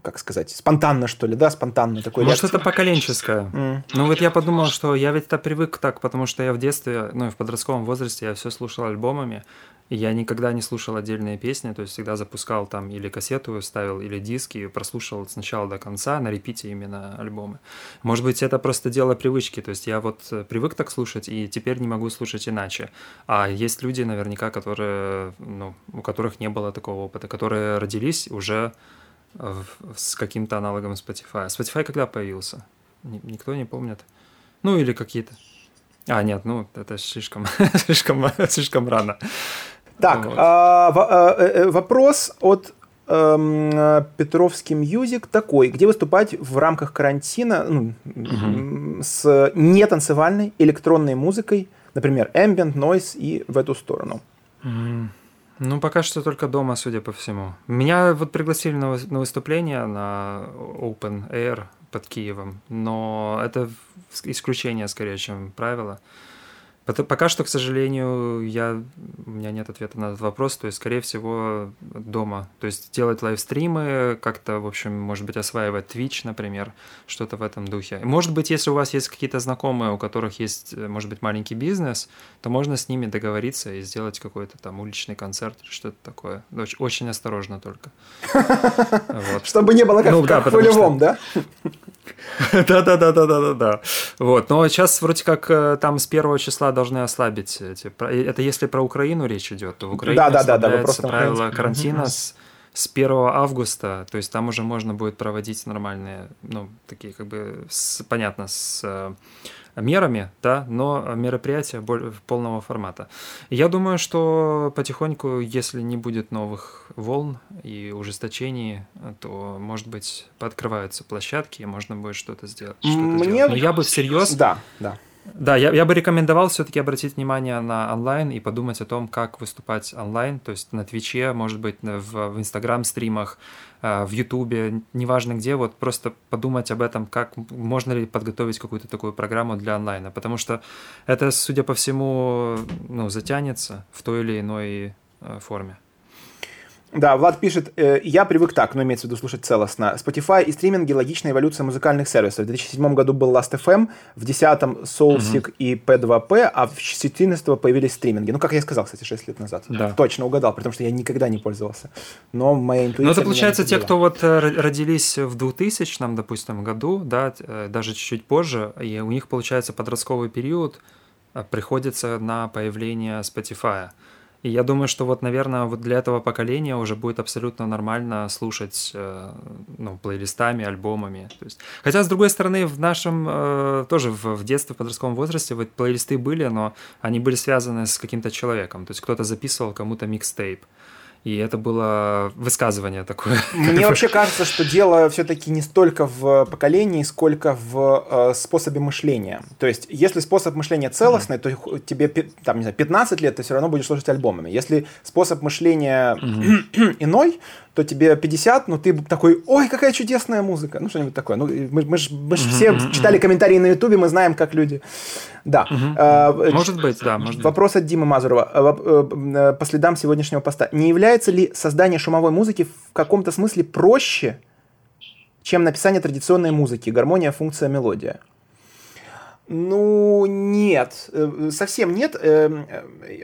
как сказать, спонтанно, что ли, да, спонтанно такой. Может, реакции. это поколенческое. Mm. Ну вот я подумал, что я ведь-то привык так, потому что я в детстве, ну и в подростковом возрасте я все слушал альбомами, и я никогда не слушал отдельные песни, то есть всегда запускал там или кассету ставил, или диски, и прослушал с начала до конца, на репите именно альбомы. Может быть, это просто дело привычки, то есть я вот э, привык так слушать, и теперь не могу слушать иначе. А есть люди наверняка, которые, ну, у которых не было такого опыта, которые родились уже с каким-то аналогом Spotify. Spotify когда появился? Никто не помнит. Ну, или какие-то. А, нет, ну, это слишком, слишком, слишком рано. Так, вот. а, а, вопрос от эм, Петровский Music такой, где выступать в рамках карантина ну, угу. с нетанцевальной электронной музыкой, например, ambient, noise и в эту сторону. Угу. Ну, пока что только дома, судя по всему. Меня вот пригласили на, на выступление на Open Air под Киевом, но это исключение скорее, чем правило. Пока что, к сожалению, я, у меня нет ответа на этот вопрос, то есть, скорее всего, дома. То есть делать лайвстримы, как-то, в общем, может быть, осваивать Twitch, например, что-то в этом духе. Может быть, если у вас есть какие-то знакомые, у которых есть, может быть, маленький бизнес, то можно с ними договориться и сделать какой-то там уличный концерт или что-то такое. Очень осторожно только. Чтобы не было как ну в полевом, да? Да-да-да-да-да-да. Вот. Но сейчас вроде как э, там с первого числа должны ослабить эти... Это если про Украину речь идет, то в Украине да, да, да, правила карантина с, с 1 августа, то есть там уже можно будет проводить нормальные, ну, такие как бы, с, понятно, с э, мерами, да, но мероприятия полного формата. Я думаю, что потихоньку, если не будет новых волн и ужесточений, то, может быть, пооткрываются площадки, и можно будет что-то сделать. Что Мне... делать. Но я бы всерьез... Да, да. Да, я, я бы рекомендовал все-таки обратить внимание на онлайн и подумать о том, как выступать онлайн, то есть на Твиче, может быть, в, в Инстаграм-стримах, а, в Ютубе, неважно где, вот просто подумать об этом, как можно ли подготовить какую-то такую программу для онлайна, потому что это, судя по всему, ну, затянется в той или иной э, форме. Да, Влад пишет, э, я привык так, но имеется в виду слушать целостно. Spotify и стриминги – логичная эволюция музыкальных сервисов. В 2007 году был Last.fm, в 2010 Soulseek угу. и P2P, а в 2014 появились стриминги. Ну, как я сказал, кстати, 6 лет назад. Да. Точно угадал, потому что я никогда не пользовался. Но моя интуиция... Ну, это получается те, кто вот э, родились в 2000, допустим, году, да, э, даже чуть-чуть позже, и у них, получается, подростковый период приходится на появление Spotify. И я думаю, что вот, наверное, вот для этого поколения уже будет абсолютно нормально слушать э, ну, плейлистами, альбомами. То есть... Хотя, с другой стороны, в нашем э, тоже в, детстве, в подростковом возрасте вот плейлисты были, но они были связаны с каким-то человеком. То есть кто-то записывал кому-то микстейп. И это было высказывание такое. Мне вообще кажется, что дело все-таки не столько в поколении, сколько в э, способе мышления. То есть, если способ мышления целостный, mm-hmm. то тебе там, не знаю, 15 лет ты все равно будешь слушать альбомами. Если способ мышления mm-hmm. иной, то тебе 50, но ты такой, ой, какая чудесная музыка. Ну, что-нибудь такое. Ну, мы, мы же мы ж все mm-hmm. читали комментарии на Ютубе, мы знаем, как люди. Да. А, может быть, да. Может вопрос от Димы Мазурова. Э, э, по следам сегодняшнего поста. Не является ли создание шумовой музыки в каком-то смысле проще, чем написание традиционной музыки? Гармония, функция, мелодия. Ну, нет, э, совсем нет. Эм, э,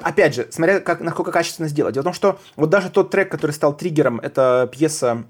опять же, смотря как, насколько качественно сделать. Дело в том, что вот даже тот трек, который стал триггером, это пьеса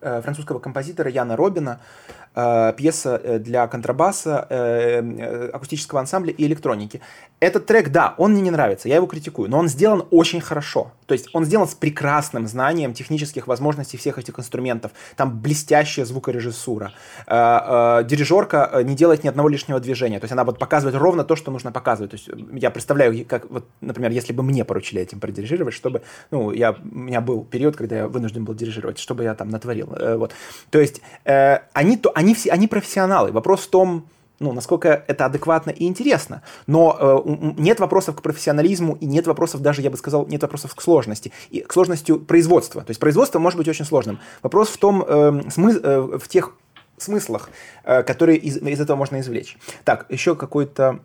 э, французского композитора Яна Робина, э, пьеса э, для контрабаса, э, э, акустического ансамбля и электроники. Этот трек, да, он мне не нравится, я его критикую, но он сделан очень хорошо. То есть он сделан с прекрасным знанием технических возможностей всех этих инструментов. Там блестящая звукорежиссура. Э, э, дирижерка э, не делает ни одного лишнего движения. То есть она вот показывает ровно то, что нужно показывать. То есть я представляю, как, вот, например, если бы мне поручили этим продирижировать, чтобы, ну, я, у меня был период, когда я вынужден был дирижировать, чтобы я там натворил. Вот. То есть они, то, они, все, они профессионалы. Вопрос в том, ну, насколько это адекватно и интересно. Но э, нет вопросов к профессионализму и нет вопросов даже, я бы сказал, нет вопросов к сложности. И к сложности производства. То есть производство может быть очень сложным. Вопрос в том, э, смы, э, в тех смыслах, э, которые из, из этого можно извлечь. Так, еще какой-то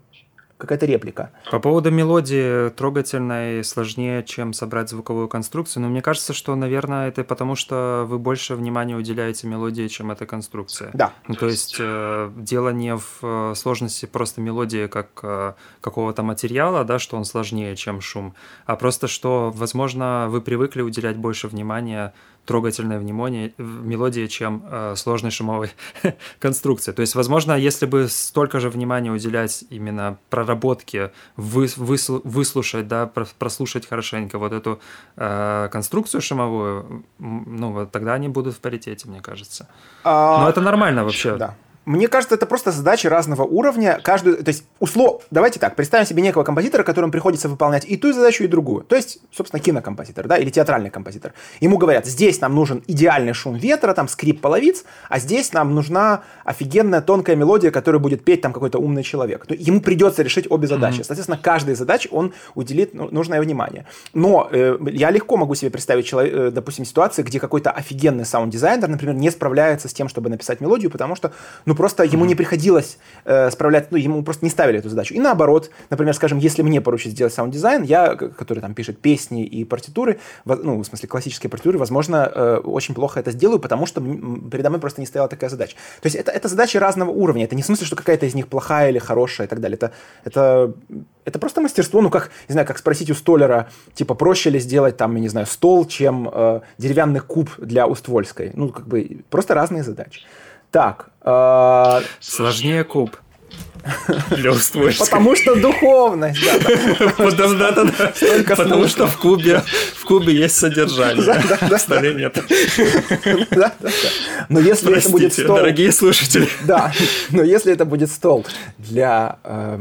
какая-то реплика. По поводу мелодии трогательной сложнее, чем собрать звуковую конструкцию, но мне кажется, что, наверное, это потому, что вы больше внимания уделяете мелодии, чем эта конструкция. Да. Ну, то есть э, дело не в э, сложности просто мелодии как э, какого-то материала, да, что он сложнее, чем шум, а просто что, возможно, вы привыкли уделять больше внимания трогательное внимание, мелодии, чем э, сложной шумовой конструкции. То есть, возможно, если бы столько же внимания уделять именно проработке, вы, выслу, выслушать, да, прослушать хорошенько вот эту э, конструкцию шумовую, ну, вот тогда они будут в паритете, мне кажется. А... Но это нормально вообще. Да. Мне кажется, это просто задачи разного уровня. Каждую, то есть, услов, давайте так, представим себе некого композитора, которому приходится выполнять и ту задачу, и другую. То есть, собственно, кинокомпозитор, да, или театральный композитор. Ему говорят, здесь нам нужен идеальный шум ветра, там скрип половиц, а здесь нам нужна офигенная тонкая мелодия, которую будет петь там какой-то умный человек. То ему придется решить обе задачи. Mm-hmm. Соответственно, каждой задаче он уделит ну, нужное внимание. Но э, я легко могу себе представить, человек, э, допустим, ситуации, где какой-то офигенный саунд-дизайнер, например, не справляется с тем, чтобы написать мелодию, потому что, ну, ну, просто ему не приходилось э, справляться, ну, ему просто не ставили эту задачу. И наоборот, например, скажем, если мне поручить сделать саунд-дизайн, я, который там пишет песни и партитуры, ну, в смысле классические партитуры, возможно, э, очень плохо это сделаю, потому что передо мной просто не стояла такая задача. То есть это, это задачи разного уровня. Это не в смысле, что какая-то из них плохая или хорошая и так далее. Это, это, это просто мастерство. Ну, как, не знаю, как спросить у столера, типа, проще ли сделать там, я не знаю, стол, чем э, деревянный куб для Уствольской. Ну, как бы, просто разные задачи. Так. Э... Сложнее куб. Для устройства. Потому что духовность. Потому что в кубе в кубе есть содержание. В столе нет. Но если это будет стол... дорогие слушатели. Да, но если это будет стол для э,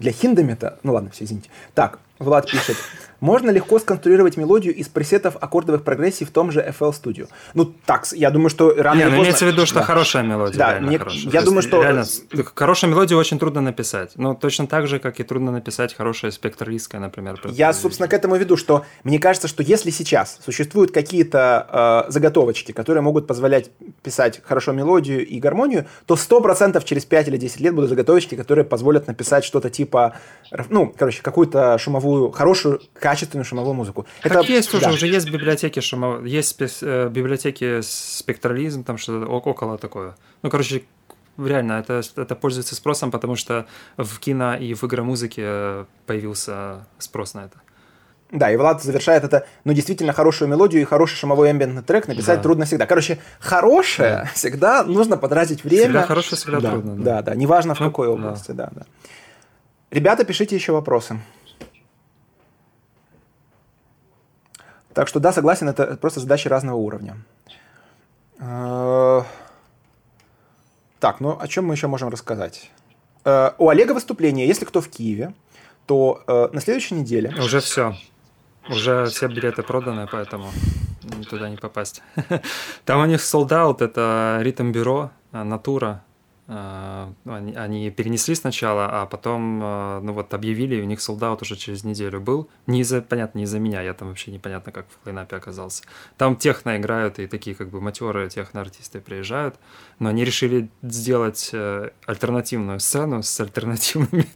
для хиндомета... Ну ладно, все, извините. Так, Влад пишет. Можно легко сконструировать мелодию из пресетов аккордовых прогрессий в том же FL Studio. Ну, так, я думаю, что рано Не, ну, имеется в виду, что да. хорошая мелодия. Да, мне, хорошая. я думаю, что... Реально, хорошую мелодию очень трудно написать. Ну, точно так же, как и трудно написать хорошее спектралистское, например. Я, собственно, к этому веду, что мне кажется, что если сейчас существуют какие-то э, заготовочки, которые могут позволять писать хорошо мелодию и гармонию, то 100% через 5 или 10 лет будут заготовочки, которые позволят написать что-то типа, ну, короче, какую-то шумовую, хорошую, качественную шумовую музыку. Это, так есть уже, да. уже есть библиотеки шумовой, есть э, библиотеки спектрализм, там что-то около такое. Ну, короче, реально, это, это пользуется спросом, потому что в кино и в игромузыке появился спрос на это. Да, и Влад завершает это, ну, действительно хорошую мелодию и хороший шумовой эмбиентный трек написать да. трудно всегда. Короче, хорошее да. всегда нужно потратить время. Всегда хорошее, всегда да, трудно. Да, да, да неважно в ну, какой области, да. да, да. Ребята, пишите еще вопросы. Так что да, согласен, это просто задачи разного уровня. Э, так, ну о чем мы еще можем рассказать? Э, у Олега выступление. Если кто в Киеве, то э, на следующей неделе... Уже все. Уже все билеты проданы, поэтому туда не попасть. Там у них солдат, это ритм-бюро, Натура, а, они, они перенесли сначала, а потом, а, ну вот, объявили, и у них солдат уже через неделю был. Не из-за, понятно, не из-за меня, я там вообще непонятно, как в лайнапе оказался. Там техно играют, и такие как бы матерые техно-артисты приезжают, но они решили сделать э, альтернативную сцену с альтернативными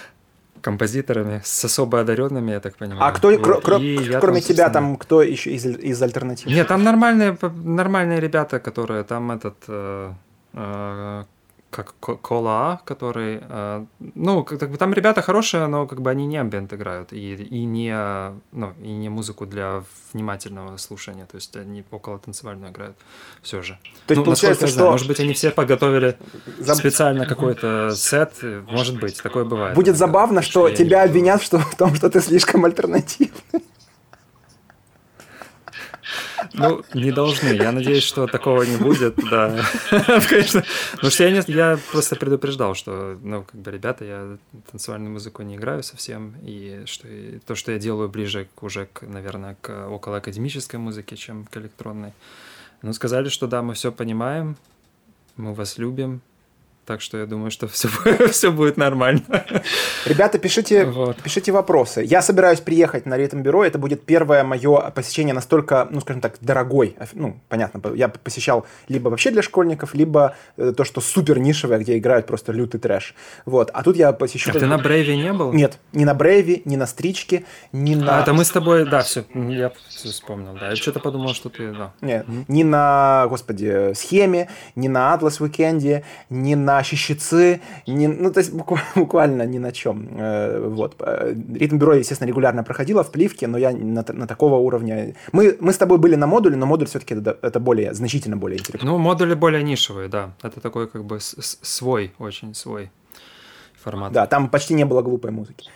композиторами, с особо одаренными, я так понимаю. А кто, вот. кр- кр- кроме там, тебя, там кто еще из, из альтернативных? Нет, там нормальные, нормальные ребята, которые там этот... Э, э, как Кола, который, э, ну, как, бы там ребята хорошие, но как бы они не амбиент играют и, и не, ну, и не музыку для внимательного слушания, то есть они около танцевальную играют все же. То есть ну, получается, что... Знаю, может быть, они все подготовили Заб... специально какой-то сет, может быть, такое бывает. Будет забавно, что, что тебя обвинят в том, что ты слишком альтернативный. Ну, не должны. Я надеюсь, что такого не будет, да. Конечно. Потому что я, не, я просто предупреждал, что, ну, как бы, ребята, я танцевальную музыку не играю совсем, и что и то, что я делаю ближе к, уже, к, наверное, к около академической музыке, чем к электронной. Ну, сказали, что да, мы все понимаем, мы вас любим, так что я думаю, что все, все будет нормально. Ребята, пишите, вот. пишите вопросы. Я собираюсь приехать на ритм бюро. Это будет первое мое посещение настолько, ну, скажем так, дорогой. Ну, понятно, я посещал либо вообще для школьников, либо э, то, что супер нишевое, где играют просто лютый трэш. Вот. А тут я посещу... А ты на Брейве не был? Нет, ни на Брейве, ни на Стричке, ни на... А, это мы с тобой, да, все, я все вспомнил, да. Я что-то подумал, что ты, да. Нет, mm-hmm. ни на, господи, схеме, ни на Атлас Уикенде, ни на на щищицы, не, ну, то есть буквально ни на чем. Э, вот. Э, Ритм бюро, естественно, регулярно проходила в пливке, но я на, на такого уровня... Мы, мы с тобой были на модуле, но модуль все-таки это, это более, значительно более интересный. Ну, модули более нишевые, да. Это такой как бы свой, очень свой формат. Да, там почти не было глупой музыки.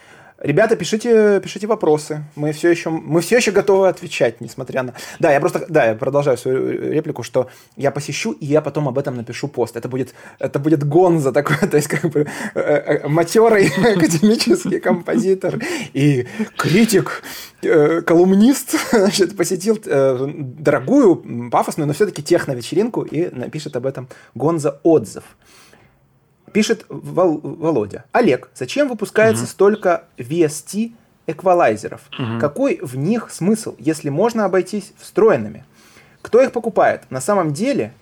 Ребята, пишите, пишите вопросы. Мы все еще, мы все еще готовы отвечать, несмотря на... Да, я просто, да, я продолжаю свою реплику, что я посещу, и я потом об этом напишу пост. Это будет, это будет гонза такой, то есть как бы э, э, матерый академический композитор и критик, э, колумнист, значит, посетил дорогую, пафосную, но все-таки техно-вечеринку и напишет об этом гонза отзыв. Пишет Вол- Володя. Олег, зачем выпускается угу. столько VST эквалайзеров? Угу. Какой в них смысл, если можно обойтись встроенными? Кто их покупает? На самом деле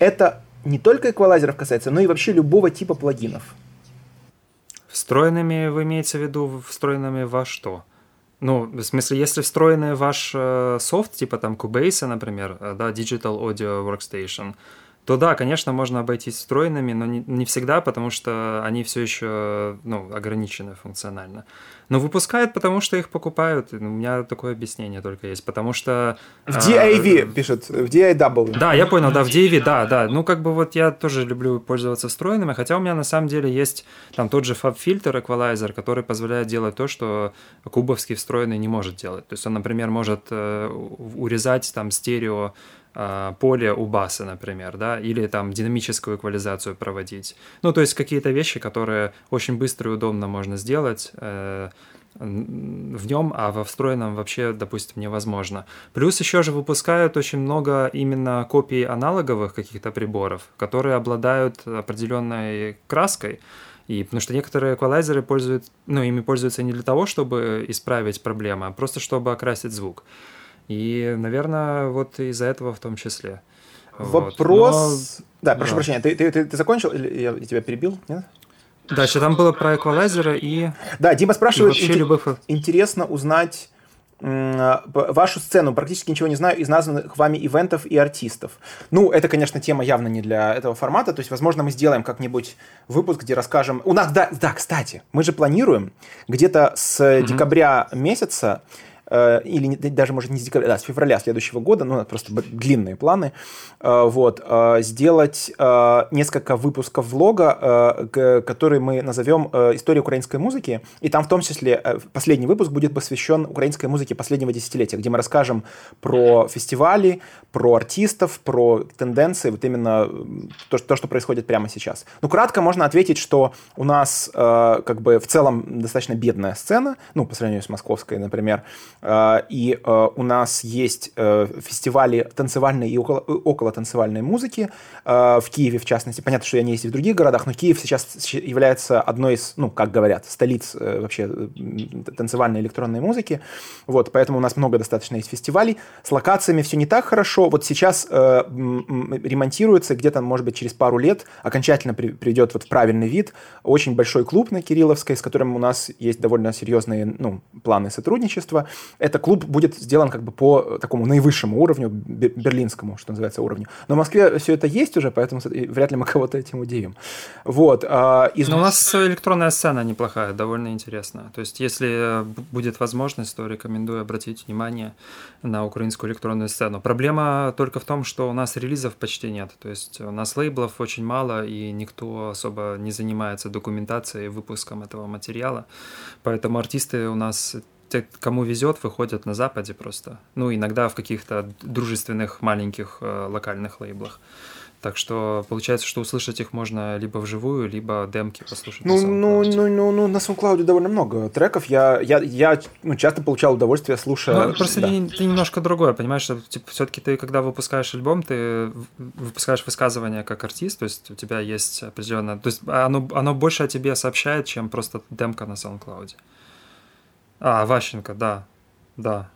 это не только эквалайзеров касается, но и вообще любого типа плагинов. Встроенными вы имеете в виду встроенными во что? Ну, в смысле, если встроенный ваш э, софт, типа там Cubase, например, э, да, Digital Audio Workstation, то да, конечно, можно обойтись встроенными, но не, не всегда, потому что они все еще ну, ограничены функционально. Но выпускают, потому что их покупают. У меня такое объяснение только есть. Потому что... В DAV а, пишет, в DAW. Да, я понял, да, в DAV, да, да. Ну, как бы вот я тоже люблю пользоваться встроенными, хотя у меня на самом деле есть там тот же фаб-фильтр, эквалайзер, который позволяет делать то, что кубовский встроенный не может делать. То есть он, например, может э, урезать там стерео поле у баса, например, да, или там динамическую эквализацию проводить. Ну, то есть какие-то вещи, которые очень быстро и удобно можно сделать э, в нем, а во встроенном вообще, допустим, невозможно. Плюс еще же выпускают очень много именно копий аналоговых каких-то приборов, которые обладают определенной краской, и потому что некоторые эквалайзеры пользуют, ну, ими пользуются не для того, чтобы исправить проблемы, а просто чтобы окрасить звук. И, наверное, вот из-за этого в том числе. Вопрос... Вот. Но... Да, прошу да. прощения, ты, ты, ты, ты закончил или я тебя перебил? Нет? Да, что там было про эквалайзера и... Да, Дима спрашивает, вообще ин- любых... интересно узнать вашу сцену, практически ничего не знаю из названных вами ивентов и артистов. Ну, это, конечно, тема явно не для этого формата, то есть, возможно, мы сделаем как-нибудь выпуск, где расскажем... У нас, да, да, кстати, мы же планируем где-то с mm-hmm. декабря месяца или даже, может, не с декабря, да, с февраля следующего года, ну, просто длинные планы, э, вот, э, сделать несколько выпусков влога, который мы назовем «История украинской музыки», и там в том числе последний выпуск будет посвящен украинской музыке последнего десятилетия, где мы расскажем про фестивали, про артистов, про тенденции, вот именно то, то что происходит прямо сейчас. Ну, кратко можно ответить, что у нас как бы в целом достаточно бедная сцена, ну, по сравнению с московской, например, Э, и э, у нас есть э, фестивали танцевальной и около, около танцевальной музыки в Киеве, в частности. Понятно, что я не ездил в других городах, но Киев сейчас является одной из, ну, как говорят, столиц вообще танцевальной электронной музыки. Вот, поэтому у нас много достаточно есть фестивалей. С локациями все не так хорошо. Вот сейчас ремонтируется, где-то, может быть, через пару лет окончательно придет вот в правильный вид очень большой клуб на Кирилловской, с которым у нас есть довольно серьезные ну, планы сотрудничества. Это клуб будет сделан как бы по такому наивысшему уровню, берлинскому, что называется, уровню. Но в Москве все это есть уже, поэтому вряд ли мы кого-то этим удивим. Вот. А, из... Но у нас электронная сцена неплохая, довольно интересная. То есть, если будет возможность, то рекомендую обратить внимание на украинскую электронную сцену. Проблема только в том, что у нас релизов почти нет. То есть, у нас лейблов очень мало, и никто особо не занимается документацией и выпуском этого материала. Поэтому артисты у нас те, кому везет, выходят на Западе просто. Ну, иногда в каких-то дружественных маленьких э, локальных лейблах. Так что получается, что услышать их можно либо вживую, либо демки послушать. Ну, на ну, ну, ну, ну, на SoundCloud довольно много треков. Я, я, я ну, часто получал удовольствие, слушая. Ну, просто да. ты, ты немножко другое, понимаешь, что типа, все-таки ты, когда выпускаешь альбом, ты выпускаешь высказывание как артист, то есть у тебя есть определенное. То есть оно, оно больше о тебе сообщает, чем просто демка на SoundCloud. А, Ващенко, да. Да.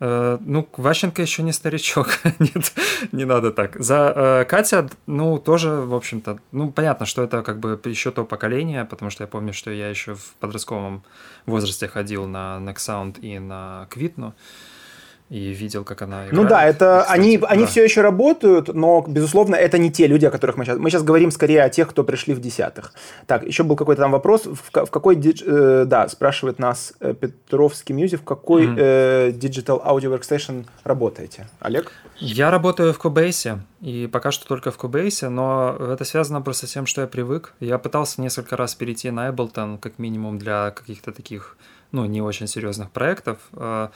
Э, ну, Ващенко еще не старичок. Нет, не надо так. За э, Катя, ну, тоже, в общем-то, ну, понятно, что это как бы еще то поколение, потому что я помню, что я еще в подростковом возрасте ходил на Next Sound и на Квитну. Э, и видел, как она играет. Ну да, это кстати, они, да. они все еще работают, но, безусловно, это не те люди, о которых мы сейчас... Мы сейчас говорим скорее о тех, кто пришли в десятых. Так, еще был какой-то там вопрос, в, в какой... Э, да, спрашивает нас э, Петровский Music, в какой mm-hmm. э, Digital Audio Workstation работаете? Олег? Я работаю в Cubase, и пока что только в Cubase, но это связано просто с тем, что я привык. Я пытался несколько раз перейти на Ableton, как минимум для каких-то таких, ну, не очень серьезных проектов, э,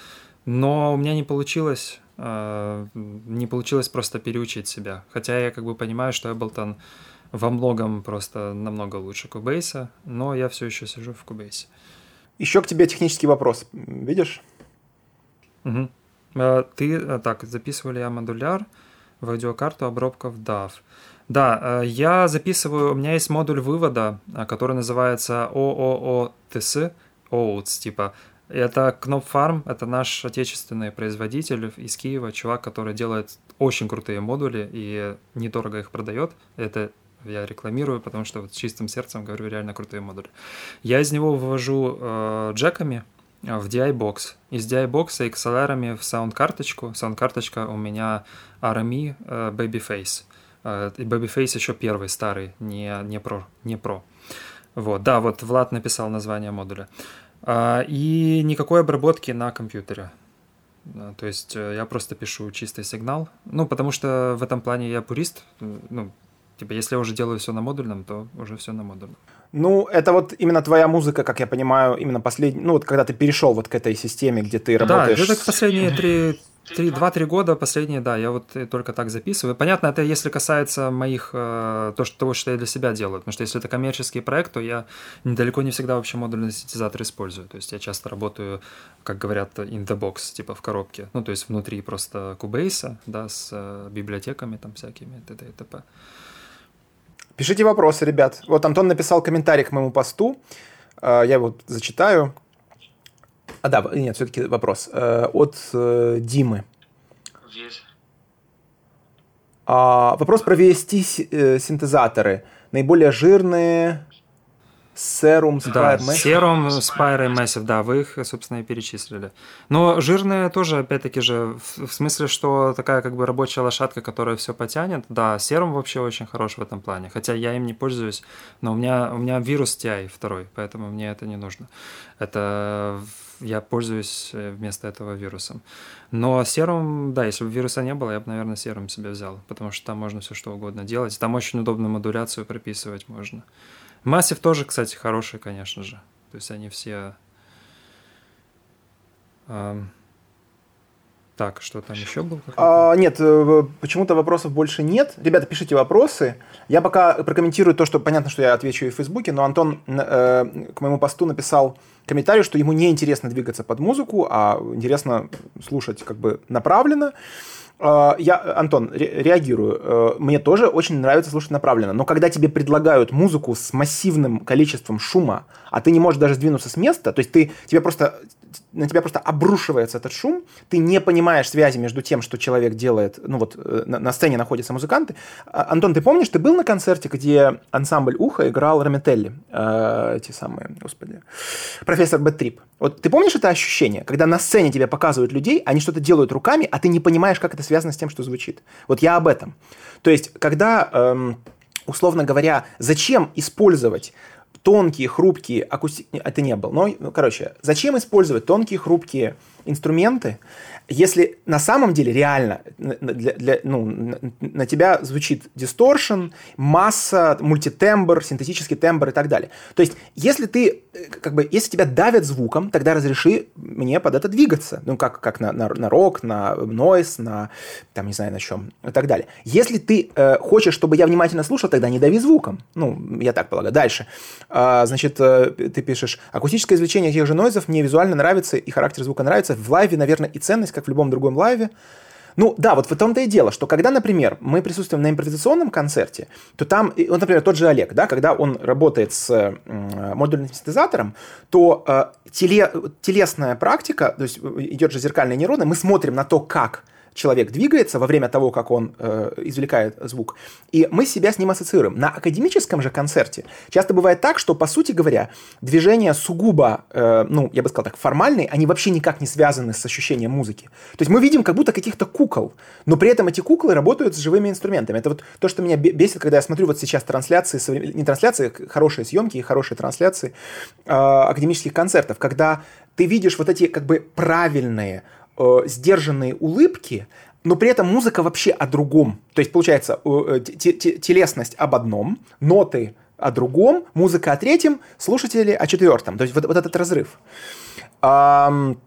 но у меня не получилось, э, не получилось просто переучить себя. Хотя я как бы понимаю, что Ableton во многом просто намного лучше Cubase, но я все еще сижу в Cubase. Еще к тебе технический вопрос. Видишь? Угу. Ты, э, так, записывали я модуляр в аудиокарту обробка в DAV. Да, я записываю, у меня есть модуль вывода, который называется OOOTS, OOTS, типа это Knopfarm, это наш отечественный производитель из Киева, чувак, который делает очень крутые модули и недорого их продает. Это я рекламирую, потому что вот с чистым сердцем говорю, реально крутые модули. Я из него вывожу э, джеками в DI-бокс. Из DI-бокса XLR в саунд-карточку. Саунд-карточка у меня RME э, Babyface. Э, и Babyface еще первый, старый, не, не Pro. Не Pro. Вот, да, вот Влад написал название модуля. И никакой обработки на компьютере. То есть э, я просто пишу чистый сигнал. Ну, потому что в этом плане я пурист. Ну, типа, если я уже делаю все на модульном, то уже все на модульном. Ну, это вот именно твоя музыка, как я понимаю, именно последний, ну вот когда ты перешел вот к этой системе, где ты работаешь. Да, это последние Три, два-три года последние, да, я вот только так записываю. Понятно, это если касается моих, э, то, что, того, что я для себя делаю. Потому что если это коммерческий проект, то я недалеко не всегда вообще модульный синтезатор использую. То есть я часто работаю, как говорят, in the box, типа в коробке. Ну, то есть внутри просто Cubase, да, с э, библиотеками там всякими, т.д. и т.п. Пишите вопросы, ребят. Вот Антон написал комментарий к моему посту. Э, я его зачитаю. А, да, нет, все-таки вопрос. Э, от э, Димы. Есть. А, вопрос про VST-синтезаторы. Наиболее жирные Serum, Spire, да, Massive. Serum, Spire и Massive, да, вы их, собственно, и перечислили. Но жирные тоже, опять-таки же, в, в смысле, что такая как бы рабочая лошадка, которая все потянет, да, Serum вообще очень хорош в этом плане, хотя я им не пользуюсь, но у меня, у меня вирус TI второй, поэтому мне это не нужно. Это я пользуюсь э, вместо этого вирусом. Но серум, да, если бы вируса не было, я бы, наверное, серум себе взял, потому что там можно все что угодно делать. Там очень удобно модуляцию прописывать можно. Массив тоже, кстати, хороший, конечно же. То есть они все... Эм... Так, что там еще было? А, нет, э, почему-то вопросов больше нет. Ребята, пишите вопросы. Я пока прокомментирую то, что понятно, что я отвечу и в Фейсбуке, но Антон э, к моему посту написал комментарий, что ему не интересно двигаться под музыку, а интересно слушать как бы направленно. э, я, Антон, ре- реагирую. Э, мне тоже очень нравится слушать направленно. Но когда тебе предлагают музыку с массивным количеством шума, а ты не можешь даже сдвинуться с места, то есть ты, тебе просто на тебя просто обрушивается этот шум, ты не понимаешь связи между тем, что человек делает, ну вот э, на, на сцене находятся музыканты. А, Антон, ты помнишь, ты был на концерте, где ансамбль Уха играл Рамителли, э, эти самые, господи, профессор Бэттрип. Вот ты помнишь это ощущение, когда на сцене тебе показывают людей, они что-то делают руками, а ты не понимаешь, как это связано с тем, что звучит. Вот я об этом. То есть, когда, эм, условно говоря, зачем использовать тонкие, хрупкие акусти... Это не был. Но, ну, короче, зачем использовать тонкие, хрупкие инструменты, если на самом деле реально для, для, ну, на тебя звучит дисторшн, масса, мультитембр, синтетический тембр и так далее. То есть, если ты, э, как бы, если тебя давят звуком, тогда разреши мне под это двигаться. Ну, как, как на, на, на рок, на нойс, на, там, не знаю, на чем и так далее. Если ты э, хочешь, чтобы я внимательно слушал, тогда не дави звуком. Ну, я так полагаю. Дальше. А, значит, э, ты пишешь, акустическое извлечение тех же нойзов мне визуально нравится и характер звука нравится. В лайве, наверное, и ценность, как в любом другом лайве. Ну да, вот в том-то и дело, что когда, например, мы присутствуем на импровизационном концерте, то там, вот, например, тот же Олег, да, когда он работает с э, модульным синтезатором, то э, теле, телесная практика, то есть э, идет же зеркальные нейроны, мы смотрим на то, как человек двигается во время того, как он э, извлекает звук, и мы себя с ним ассоциируем. На академическом же концерте часто бывает так, что, по сути говоря, движения сугубо, э, ну, я бы сказал так, формальные, они вообще никак не связаны с ощущением музыки. То есть мы видим как будто каких-то кукол, но при этом эти куклы работают с живыми инструментами. Это вот то, что меня бесит, когда я смотрю вот сейчас трансляции, не трансляции, а хорошие съемки и хорошие трансляции э, академических концертов, когда ты видишь вот эти как бы правильные, э, сдержанные улыбки, но при этом музыка вообще о другом. То есть, получается, э, телесность об одном, ноты о другом, музыка о третьем, слушатели о четвертом. То есть, вот, вот этот разрыв. Um,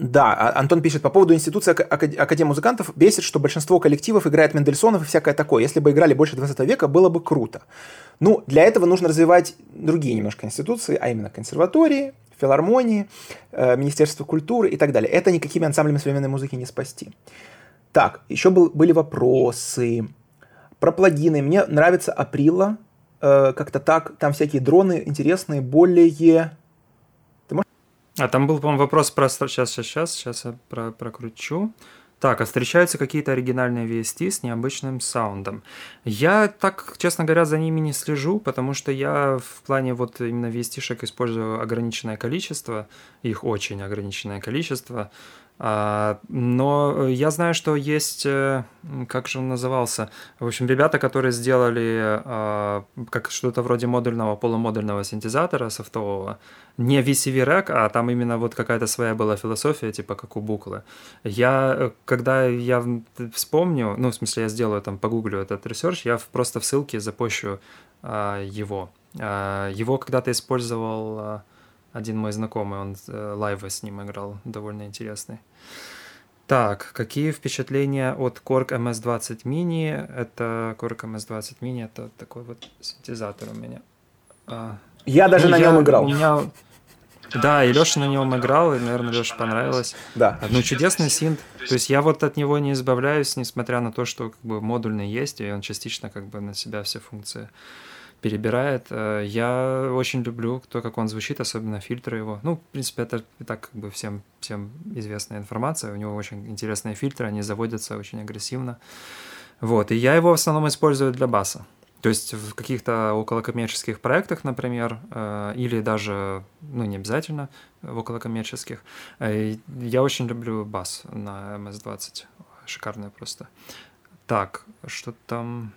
да, а, Антон пишет по поводу институции Академии музыкантов. Бесит, что большинство коллективов играет Мендельсонов и всякое такое. Если бы играли больше 20 века, было бы круто. Ну, для этого нужно развивать другие немножко институции, а именно консерватории, филармонии, э, Министерство культуры и так далее. Это никакими ансамблями современной музыки не спасти. Так, еще был, были вопросы про плагины. Мне нравится Априла, э, как-то так. Там всякие дроны интересные, более... Ты можешь... А там был, по-моему, вопрос про... Сейчас, сейчас, сейчас, сейчас я про, прокручу. Так, а встречаются какие-то оригинальные VST с необычным саундом. Я так, честно говоря, за ними не слежу, потому что я в плане вот именно VST-шек использую ограниченное количество, их очень ограниченное количество. А, но я знаю, что есть, э, как же он назывался, в общем, ребята, которые сделали а, как что-то вроде модульного, полумодульного синтезатора софтового, не VCV Rack, а там именно вот какая-то своя была философия, типа как у Buchla. Я, э, когда я вспомню, ну, в смысле, я сделаю там, погуглю этот research, я просто в ссылке запущу а, его. Его когда-то использовал один мой знакомый, он э, лайвы с ним играл, довольно интересный. Так, какие впечатления от Korg MS-20 Mini? Это Korg MS-20 Mini, это такой вот синтезатор у меня. А, я даже ну, на нем играл. У меня... Да, и Леша на нем играл, и, наверное, Леше понравилось. Да. Ну, чудесный синт. То есть я вот от него не избавляюсь, несмотря на то, что как бы модульный есть, и он частично как бы на себя все функции перебирает. Э, я очень люблю то, как он звучит, особенно фильтры его. Ну, в принципе, это и так как бы всем, всем известная информация. У него очень интересные фильтры, они заводятся очень агрессивно. Вот, и я его в основном использую для баса. То есть в каких-то околокоммерческих проектах, например, э, или даже, ну, не обязательно в околокоммерческих, э, я очень люблю бас на MS-20. Шикарная просто. Так, что там...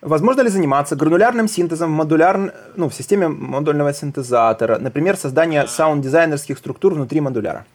Возможно ли заниматься гранулярным синтезом в, модуляр... ну, в системе модульного синтезатора, например, создание саунд-дизайнерских структур внутри модуляра?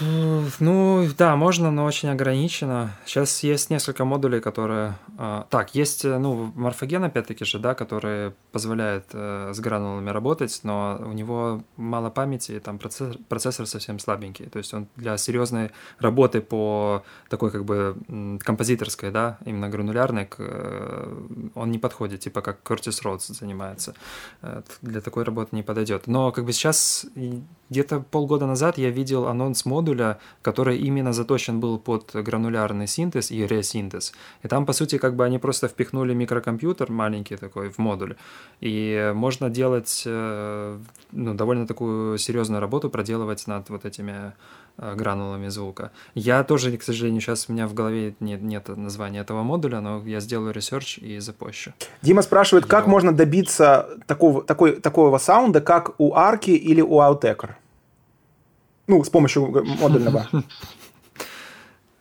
Ну, да, можно, но очень ограничено. Сейчас есть несколько модулей, которые... Э, так, есть, э, ну, морфоген, опять-таки же, да, который позволяет э, с гранулами работать, но у него мало памяти, и там процессор, процессор совсем слабенький. То есть он для серьезной работы по такой, как бы, композиторской, да, именно гранулярной, э, он не подходит, типа как Кортис Роудс занимается. Для такой работы не подойдет. Но, как бы, сейчас где-то полгода назад я видел анонс модуля, который именно заточен был под гранулярный синтез и ресинтез. И там, по сути, как бы они просто впихнули микрокомпьютер маленький такой в модуль. И можно делать э, ну, довольно такую серьезную работу проделывать над вот этими гранулами звука. Я тоже, к сожалению, сейчас у меня в голове нет, нет названия этого модуля, но я сделаю research и запущу. Дима спрашивает, как но... можно добиться такого, такой, такого саунда, как у Арки или у Autechre? Ну, с помощью модульного.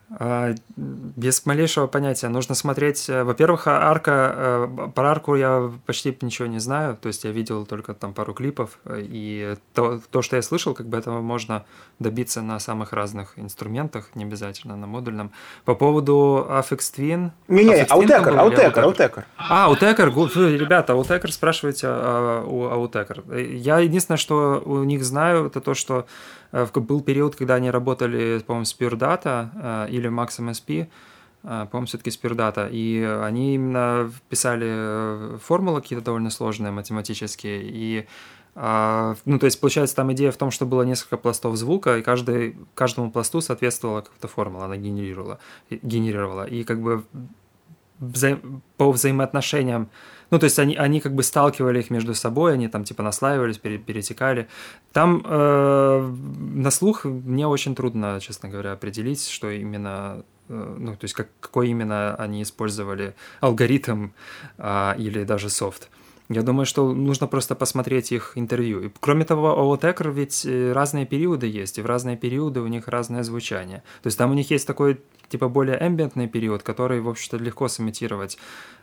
А, без малейшего понятия. Нужно смотреть... Э, во-первых, а, арка... Э, про арку я почти ничего не знаю. То есть я видел только там пару клипов. И то, то что я слышал, как бы этого можно добиться на самых разных инструментах, не обязательно на модульном. По поводу Affix Twin... Не-не, Autecor, Autecor, Autecor. А, Autecor. Ребята, Autecor спрашивайте а, у Autecor. Я единственное, что у них знаю, это то, что Э, был период, когда они работали, по-моему, с Pure Data э, или Max MSP, э, по-моему, все-таки с Pure Data, и они именно писали формулы какие-то довольно сложные математические, и ну, то есть, получается, там идея в том, что было несколько пластов звука, и каждый, каждому пласту соответствовала какая-то формула, она генерировала, генерировала. И как бы вза... по взаимоотношениям ну, то есть они, они как бы сталкивали их между собой, они там типа наслаивались, перетекали. Там э, на слух мне очень трудно, честно говоря, определить, что именно э, ну, то есть как, какой именно они использовали алгоритм а, или даже софт. Я думаю, что нужно просто посмотреть их интервью. И, кроме того, у ведь э, разные периоды есть, и в разные периоды у них разное звучание. То есть там у них есть такой типа более эмбиентный период, который, в общем-то, легко сымитировать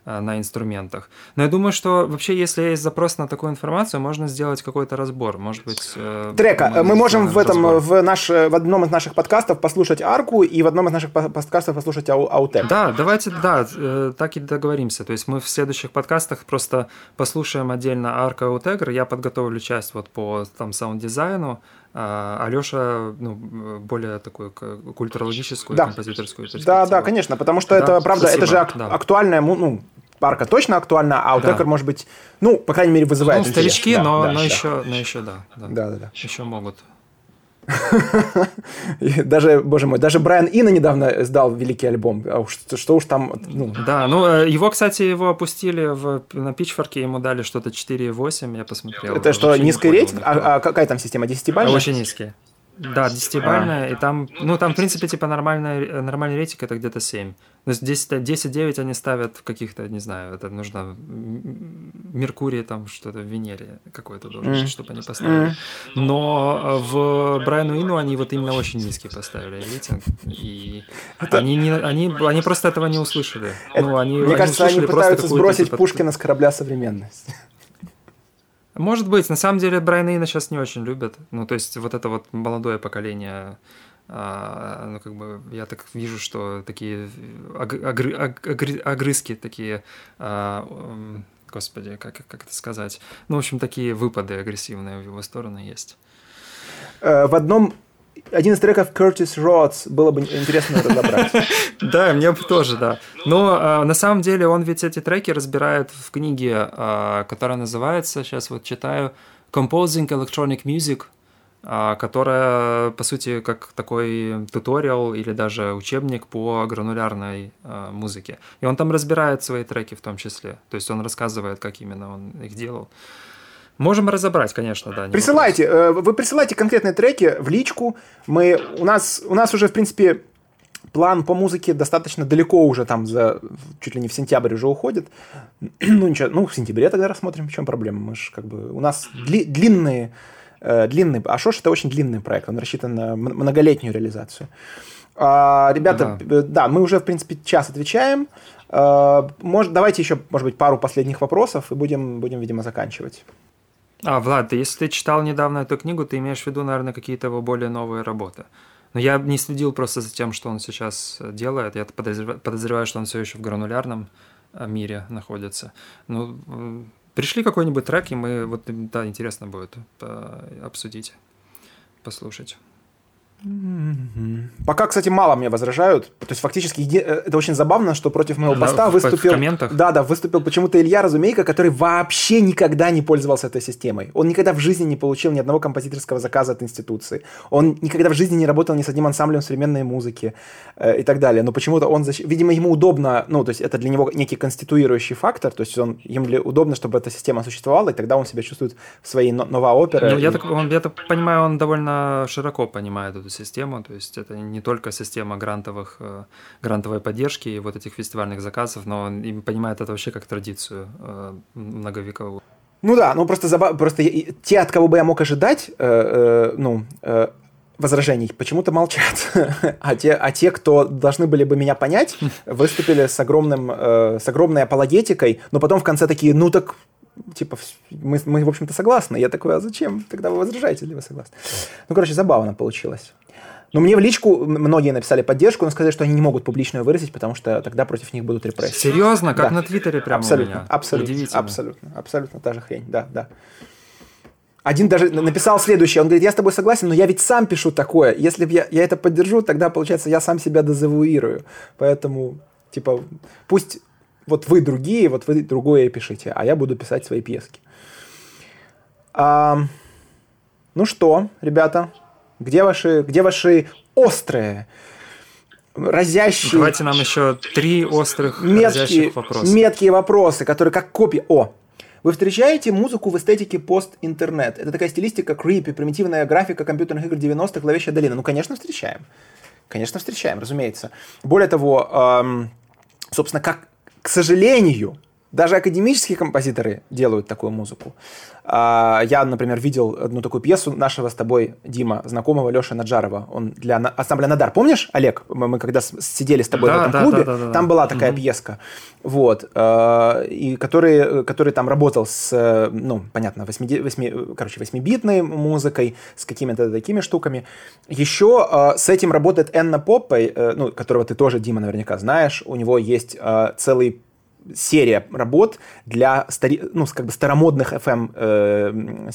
на инструментах. Но я думаю, что вообще, если есть запрос на такую информацию, можно сделать какой-то разбор. Может быть... Э, Трека. Мы, мы можем в этом, в, наш, в одном из наших подкастов послушать арку и в одном из наших подкастов послушать ау, аутек. Да, давайте, да, э, так и договоримся. То есть мы в следующих подкастах просто послушаем отдельно арка аутегр. Я подготовлю часть вот по там саунд-дизайну, а Алёша, ну, более такую культурологическую, да. композиторскую. Да, да, конечно, потому что да, это, правда, спасибо, это же ак- да. актуальная, ну, парка точно актуальна, а Аутекер, да. может быть, ну, по крайней мере, вызывает Ну, старички, да, но, да, но, да. Еще, но еще, да. Да, да, да. да. Еще могут. Даже, боже мой, даже Брайан Ина недавно сдал великий альбом. А уж, что уж там... Ну. Да, ну э, его, кстати, его опустили в, на пичфорке, ему дали что-то 4,8, я посмотрел. Это что, низкий рейтинг? А, а какая там система? 10-бальная? Очень низкий. Да, 10-бальная, а. и там, ну, там, в принципе, типа нормальный, нормальный рейтинг это где-то 7. То есть 10-9 они ставят в каких-то, не знаю, это нужно Меркурий там что-то в Венере какой-то должен, mm. чтобы они поставили. Но в Брайану Ину они вот именно очень низкий поставили рейтинг, и это... они, не, они, они просто этого не услышали. Это, ну, они, Мне они кажется, они пытаются сбросить типа... Пушкина с корабля современности. Может быть, на самом деле Брайана Ина сейчас не очень любят. Ну, то есть вот это вот молодое поколение а, ну, как бы я так вижу, что такие огры, огры, огрызки такие, а, господи, как, как это сказать? Ну, в общем, такие выпады агрессивные в его сторону есть. Э, в одном один из треков Curtis Rhodes было бы интересно разобрать. Да, мне бы тоже, да. Но а, на самом деле он ведь эти треки разбирает в книге, а, которая называется, сейчас вот читаю, Composing Electronic Music, а, которая, по сути, как такой туториал или даже учебник по гранулярной музыке. И он там разбирает свои треки в том числе. То есть он рассказывает, как именно он их делал. Можем разобрать, конечно, да. Присылайте, вопрос. Э, вы присылайте конкретные треки в личку. Мы, у, нас, у нас уже, в принципе, план по музыке достаточно далеко уже, там, за, чуть ли не в сентябрь уже уходит. ну, ничего, ну, в сентябре тогда рассмотрим, в чем проблема. Мы же, как бы, у нас дли, длинные, э, длинный, а Шош это очень длинный проект, он рассчитан на многолетнюю реализацию. А, ребята, ага. да, мы уже, в принципе, час отвечаем. А, может, давайте еще, может быть, пару последних вопросов и будем, будем видимо, заканчивать. А, Влад, если ты читал недавно эту книгу, ты имеешь в виду, наверное, какие-то его более новые работы. Но я не следил просто за тем, что он сейчас делает. Я подозреваю, подозреваю что он все еще в гранулярном э, мире находится. Ну, пришли какой-нибудь трек, и мы, вот, да, интересно будет э, обсудить, послушать. Пока, кстати, мало мне возражают. То есть, фактически, э, это очень забавно, что против моего поста в, выступил... В комментах? Да, да, выступил почему-то Илья Разумейко, который вообще никогда не пользовался этой системой. Он никогда в жизни не получил ни одного композиторского заказа от институции. Он никогда в жизни не работал ни с одним ансамблем современной музыки э, и так далее. Но почему-то он... Защ... Видимо, ему удобно... Ну, то есть, это для него некий конституирующий фактор. То есть, он, ему удобно, чтобы эта система существовала, и тогда он себя чувствует в своей новой опере. Ну, я, так, он, я так понимаю, он довольно широко понимает эту систему. То есть, это не только система грантовых, э, грантовой поддержки и вот этих фестивальных заказов, но он им понимает это вообще как традицию э, многовековую. Ну да, ну просто, забав... просто те, от кого бы я мог ожидать, э, э, ну, э, возражений, почему-то молчат. а, те, а те, кто должны были бы меня понять, выступили с, огромным, э, с огромной апологетикой, но потом в конце такие, ну так типа, мы, мы, в общем-то, согласны. Я такой, а зачем? Тогда вы возражаете или вы согласны? Ну, короче, забавно получилось. Но мне в личку многие написали поддержку, но сказали, что они не могут публично выразить, потому что тогда против них будут репрессии. Серьезно? Как да. на Твиттере прямо абсолютно, у меня? Абсолютно, абсолютно, абсолютно та же хрень, да, да. Один даже написал следующее, он говорит, я с тобой согласен, но я ведь сам пишу такое. Если я, я это поддержу, тогда, получается, я сам себя дезавуирую. Поэтому, типа, пусть вот вы другие, вот вы другое пишите, а я буду писать свои пьески. А, ну что, ребята, где ваши, где ваши острые, разящие... Давайте нам еще три острых меткие, вопроса. Меткие вопросы, которые как копии... О, вы встречаете музыку в эстетике пост-интернет? Это такая стилистика крипи, примитивная графика компьютерных игр 90-х, Ловящая долина. Ну, конечно, встречаем. Конечно, встречаем, разумеется. Более того, эм, собственно, как, к сожалению, даже академические композиторы делают такую музыку. А, я, например, видел одну такую пьесу нашего с тобой, Дима, знакомого Леши Наджарова. Он для ансамбля Надар. Помнишь, Олег? Мы, когда сидели с тобой да, в этом да, клубе, да, да, да, там была такая угу. пьеска. Вот. А, и который, который там работал с, ну, понятно, 8, 8, короче, 8-битной музыкой, с какими-то такими штуками. Еще а, с этим работает Энна Поппой, э, ну, которого ты тоже, Дима, наверняка знаешь. У него есть целый серия работ для стари, ну, как бы старомодных FM э,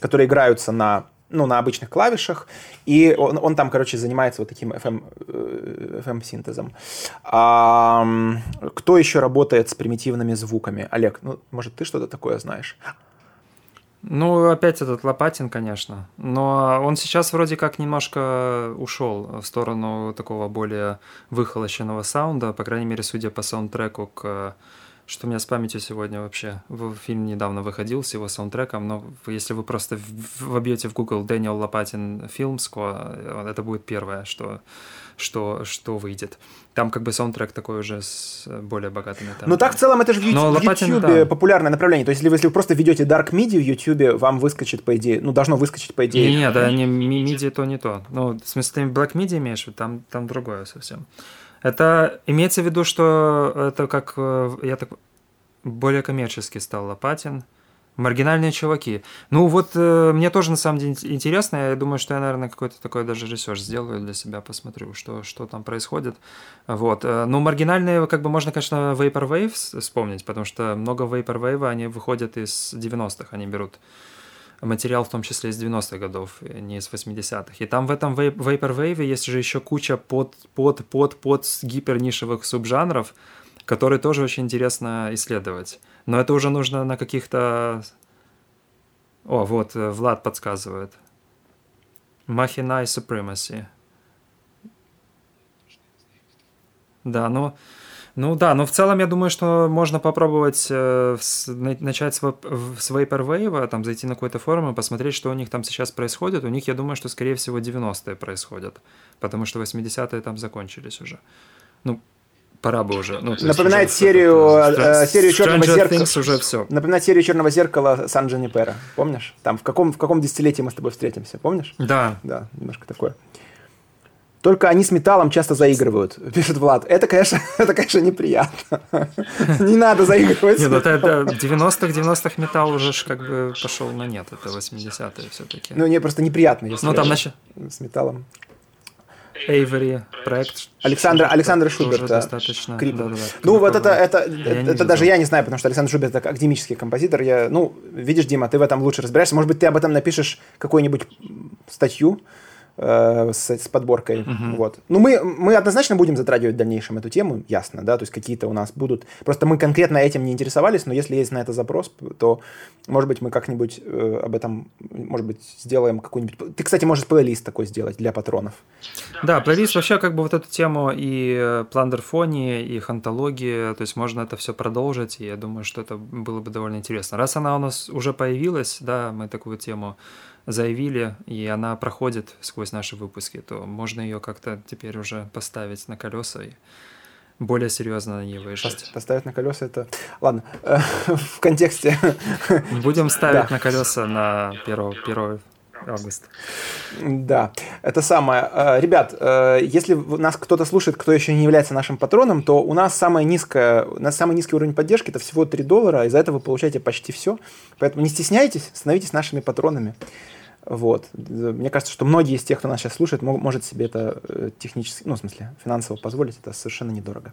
которые играются на ну, на обычных клавишах, и он, он там, короче, занимается вот таким FM, э, FM-синтезом. А, кто еще работает с примитивными звуками? Олег, ну, может, ты что-то такое знаешь? Ну, опять этот Лопатин, конечно. Но он сейчас вроде как немножко ушел в сторону такого более выхолощенного саунда, по крайней мере, судя по саундтреку к что у меня с памятью сегодня вообще. Фильм недавно выходил с его саундтреком, но если вы просто вобьете в Google Дэниел Лопатин Filmscore, э, это будет первое, что, что, что выйдет. Там как бы саундтрек такой уже с более богатыми там. Ну так в целом это же в YouTube, Лопатин, да. популярное направление. То есть если вы, если вы просто введете Dark MIDI в YouTube, вам выскочит по идее, ну должно выскочить по идее. Не, не, да, не MIDI то не то. Ну, в смысле, ты Black MIDI имеешь, там, там другое совсем. Это имеется в виду, что это как, э, я так, более коммерчески стал Лопатин. Маргинальные чуваки. Ну вот э, мне тоже на самом деле интересно. Я думаю, что я, наверное, какой-то такой даже research сделаю для себя, посмотрю, что, что там происходит. Вот. Э, ну, маргинальные, как бы можно, конечно, Vaporwave вспомнить, потому что много Vaporwave, они выходят из 90-х, они берут материал в том числе из 90-х годов, не из 80-х. И там в этом Vaporwave есть же еще куча под, под, под, под гипернишевых субжанров, которые тоже очень интересно исследовать. Но это уже нужно на каких-то... О, вот, э, Влад подсказывает. Machina Supremacy. Да, ну... Ну да, но в целом я думаю, что можно попробовать э, с, начать с, с Vaporwave, там зайти на какой-то форум и посмотреть, что у них там сейчас происходит. У них, я думаю, что скорее всего 90-е происходят, потому что 80-е там закончились уже. Ну, пора бы уже. Ну, Напоминает уже серию, э, серию черного зеркала. уже все. Напоминает серию черного зеркала Сан Джанипера. Помнишь? Там в каком, в каком десятилетии мы с тобой встретимся, помнишь? Да. Да, немножко такое. Только они с металлом часто заигрывают, пишет Влад. Это, конечно, это, конечно, неприятно. Не надо заигрывать. Нет, ну это 90-х, 90-х металл уже как бы пошел на нет. Это 80-е все-таки. Ну, мне просто неприятно, если ну, там значит... с металлом. Эйвери проект. Александра, Александра Шуберта. достаточно. Да, да, да. Ну, вот это, это, это, это даже я не знаю, потому что Александр Шуберт это академический композитор. Я, ну, видишь, Дима, ты в этом лучше разбираешься. Может быть, ты об этом напишешь какую-нибудь статью э, с, с подборкой. Угу. Вот. Ну, мы, мы однозначно будем затрагивать в дальнейшем эту тему, ясно, да, то есть какие-то у нас будут... Просто мы конкретно этим не интересовались, но если есть на это запрос, то, может быть, мы как-нибудь э, об этом, может быть, сделаем какую-нибудь... Ты, кстати, можешь плейлист такой сделать для патронов. Да, плейлист вообще как бы вот эту тему и пландерфонии, и хантологии, то есть можно это все продолжить, и я думаю, что это было бы довольно интересно. Раз она у нас уже появилась, да, мы такую тему заявили, и она проходит сквозь наши выпуски, то можно ее как-то теперь уже поставить на колеса и более серьезно на ней выезжать. Поставить на колеса это... Ладно, в контексте... Будем ставить на колеса на 1, 1 августа. Да, это самое. Э, ребят, э, если нас кто-то слушает, кто еще не является нашим патроном, то у нас самая низкая, у нас самый низкий уровень поддержки это всего 3 доллара, и за это вы получаете почти все. Поэтому не стесняйтесь, становитесь нашими патронами. Вот. Мне кажется, что многие из тех, кто нас сейчас слушает, может себе это э, технически, ну, в смысле, финансово позволить, это совершенно недорого.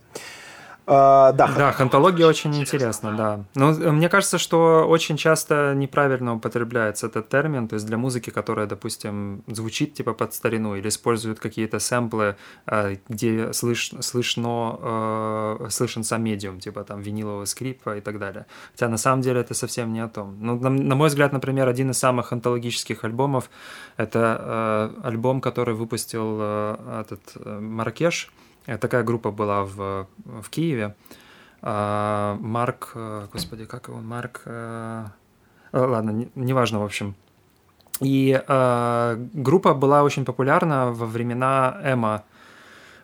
Uh, да, да, хантология очень интересна, да. Но э, мне кажется, что очень часто неправильно употребляется этот термин, то есть для музыки, которая, допустим, звучит типа под старину или используют какие-то сэмплы, э, где слыш, слышно, э, слышен сам медиум, типа там винилового скрипа и так далее. Хотя на самом деле это совсем не о том. Ну, на, на мой взгляд, например, один из самых антологических альбомов — это э, альбом, который выпустил э, этот э, Маракеш, Э, такая группа была в, в Киеве. А, Марк, э, господи, как его, Марк... Э, ладно, неважно, в общем. И группа была очень популярна во времена Эма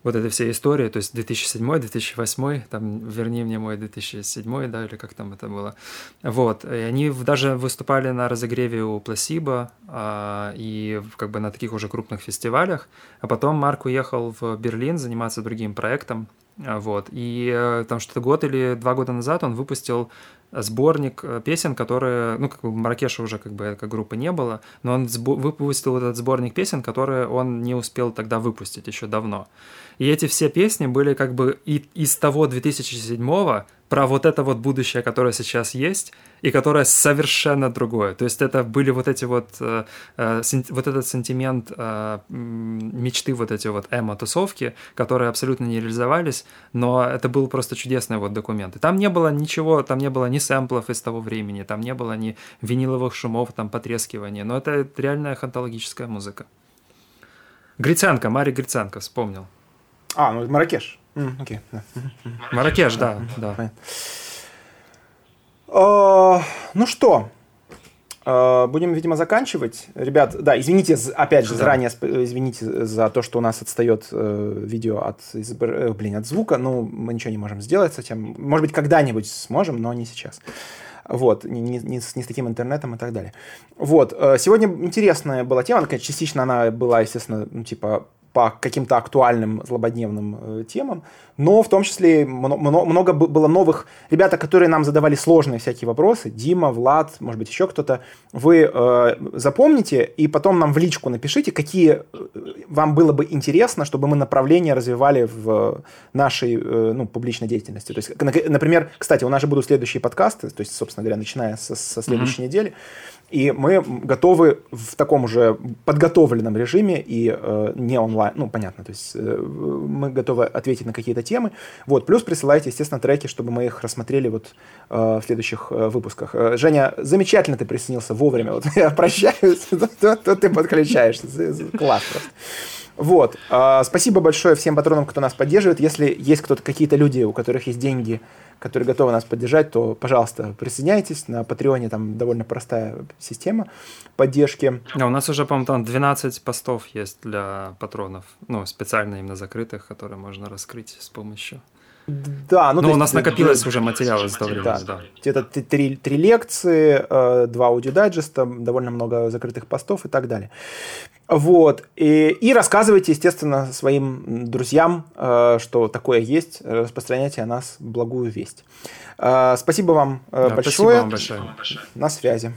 вот этой всей истории, то есть 2007, 2008, там, верни мне мой 2007, да, или как там это было. Вот, и они даже выступали на разогреве у Пласиба а, и как бы на таких уже крупных фестивалях, а потом Марк уехал в Берлин заниматься другим проектом, а, вот, и э, там что-то год или два года назад он выпустил сборник э, песен, которые, ну, как бы Маракеша уже как бы как группы не было, но он выпустил этот сборник песен, которые он не успел тогда выпустить еще давно. И эти все песни были как бы и из того 2007 про вот это вот будущее, которое сейчас есть, и которое совершенно другое. То есть это были вот эти вот, э, э, вот этот сентимент э, мечты вот эти вот эмо-тусовки, которые абсолютно не реализовались, но это был просто чудесный вот документ. И там не было ничего, там не было ни сэмплов из того времени, там не было ни виниловых шумов, там потрескивания, но это реальная хантологическая музыка. Гриценко, Марий Гриценко, вспомнил. А, ну Маракеш. Mm, окей, да. Маракеш, да, да. Uh, ну что, uh, будем, видимо, заканчивать. Ребят, да, извините, опять же, да. заранее извините за то, что у нас отстает uh, видео от, uh, блин, от звука. Ну, мы ничего не можем сделать с этим. Может быть, когда-нибудь сможем, но не сейчас. Вот, не, не, не, с, не с таким интернетом и так далее. Вот, сегодня интересная была тема, частично она была, естественно, ну, типа по каким-то актуальным злободневным э, темам, но в том числе много, много было новых ребята, которые нам задавали сложные всякие вопросы. Дима, Влад, может быть, еще кто-то. Вы э, запомните и потом нам в личку напишите, какие э, вам было бы интересно, чтобы мы направления развивали в нашей э, ну, публичной деятельности. То есть, например, кстати, у нас же будут следующие подкасты, то есть, собственно говоря, начиная со, со следующей mm-hmm. недели. И мы готовы в таком уже подготовленном режиме и э, не онлайн, ну, понятно, то есть э, мы готовы ответить на какие-то темы. Вот, плюс присылайте, естественно, треки, чтобы мы их рассмотрели вот э, в следующих э, выпусках. Э, Женя, замечательно ты присоединился вовремя, вот я прощаюсь, то ты подключаешься, класс просто. Вот. Э, спасибо большое всем патронам, кто нас поддерживает. Если есть кто-то, какие-то люди, у которых есть деньги, которые готовы нас поддержать, то, пожалуйста, присоединяйтесь. На Патреоне там довольно простая система поддержки. Да, у нас уже, по-моему, там 12 постов есть для патронов, ну, специально именно закрытых, которые можно раскрыть с помощью да, ну, Но у нас накопилось уже материал из того времени, да. да. Где-то три, три лекции, э, два аудиодайджеста, довольно много закрытых постов и так далее. Вот. И, и рассказывайте, естественно, своим друзьям, э, что такое есть, распространяйте о нас благую весть. Э, спасибо вам да, большое. Спасибо вам большое. На связи.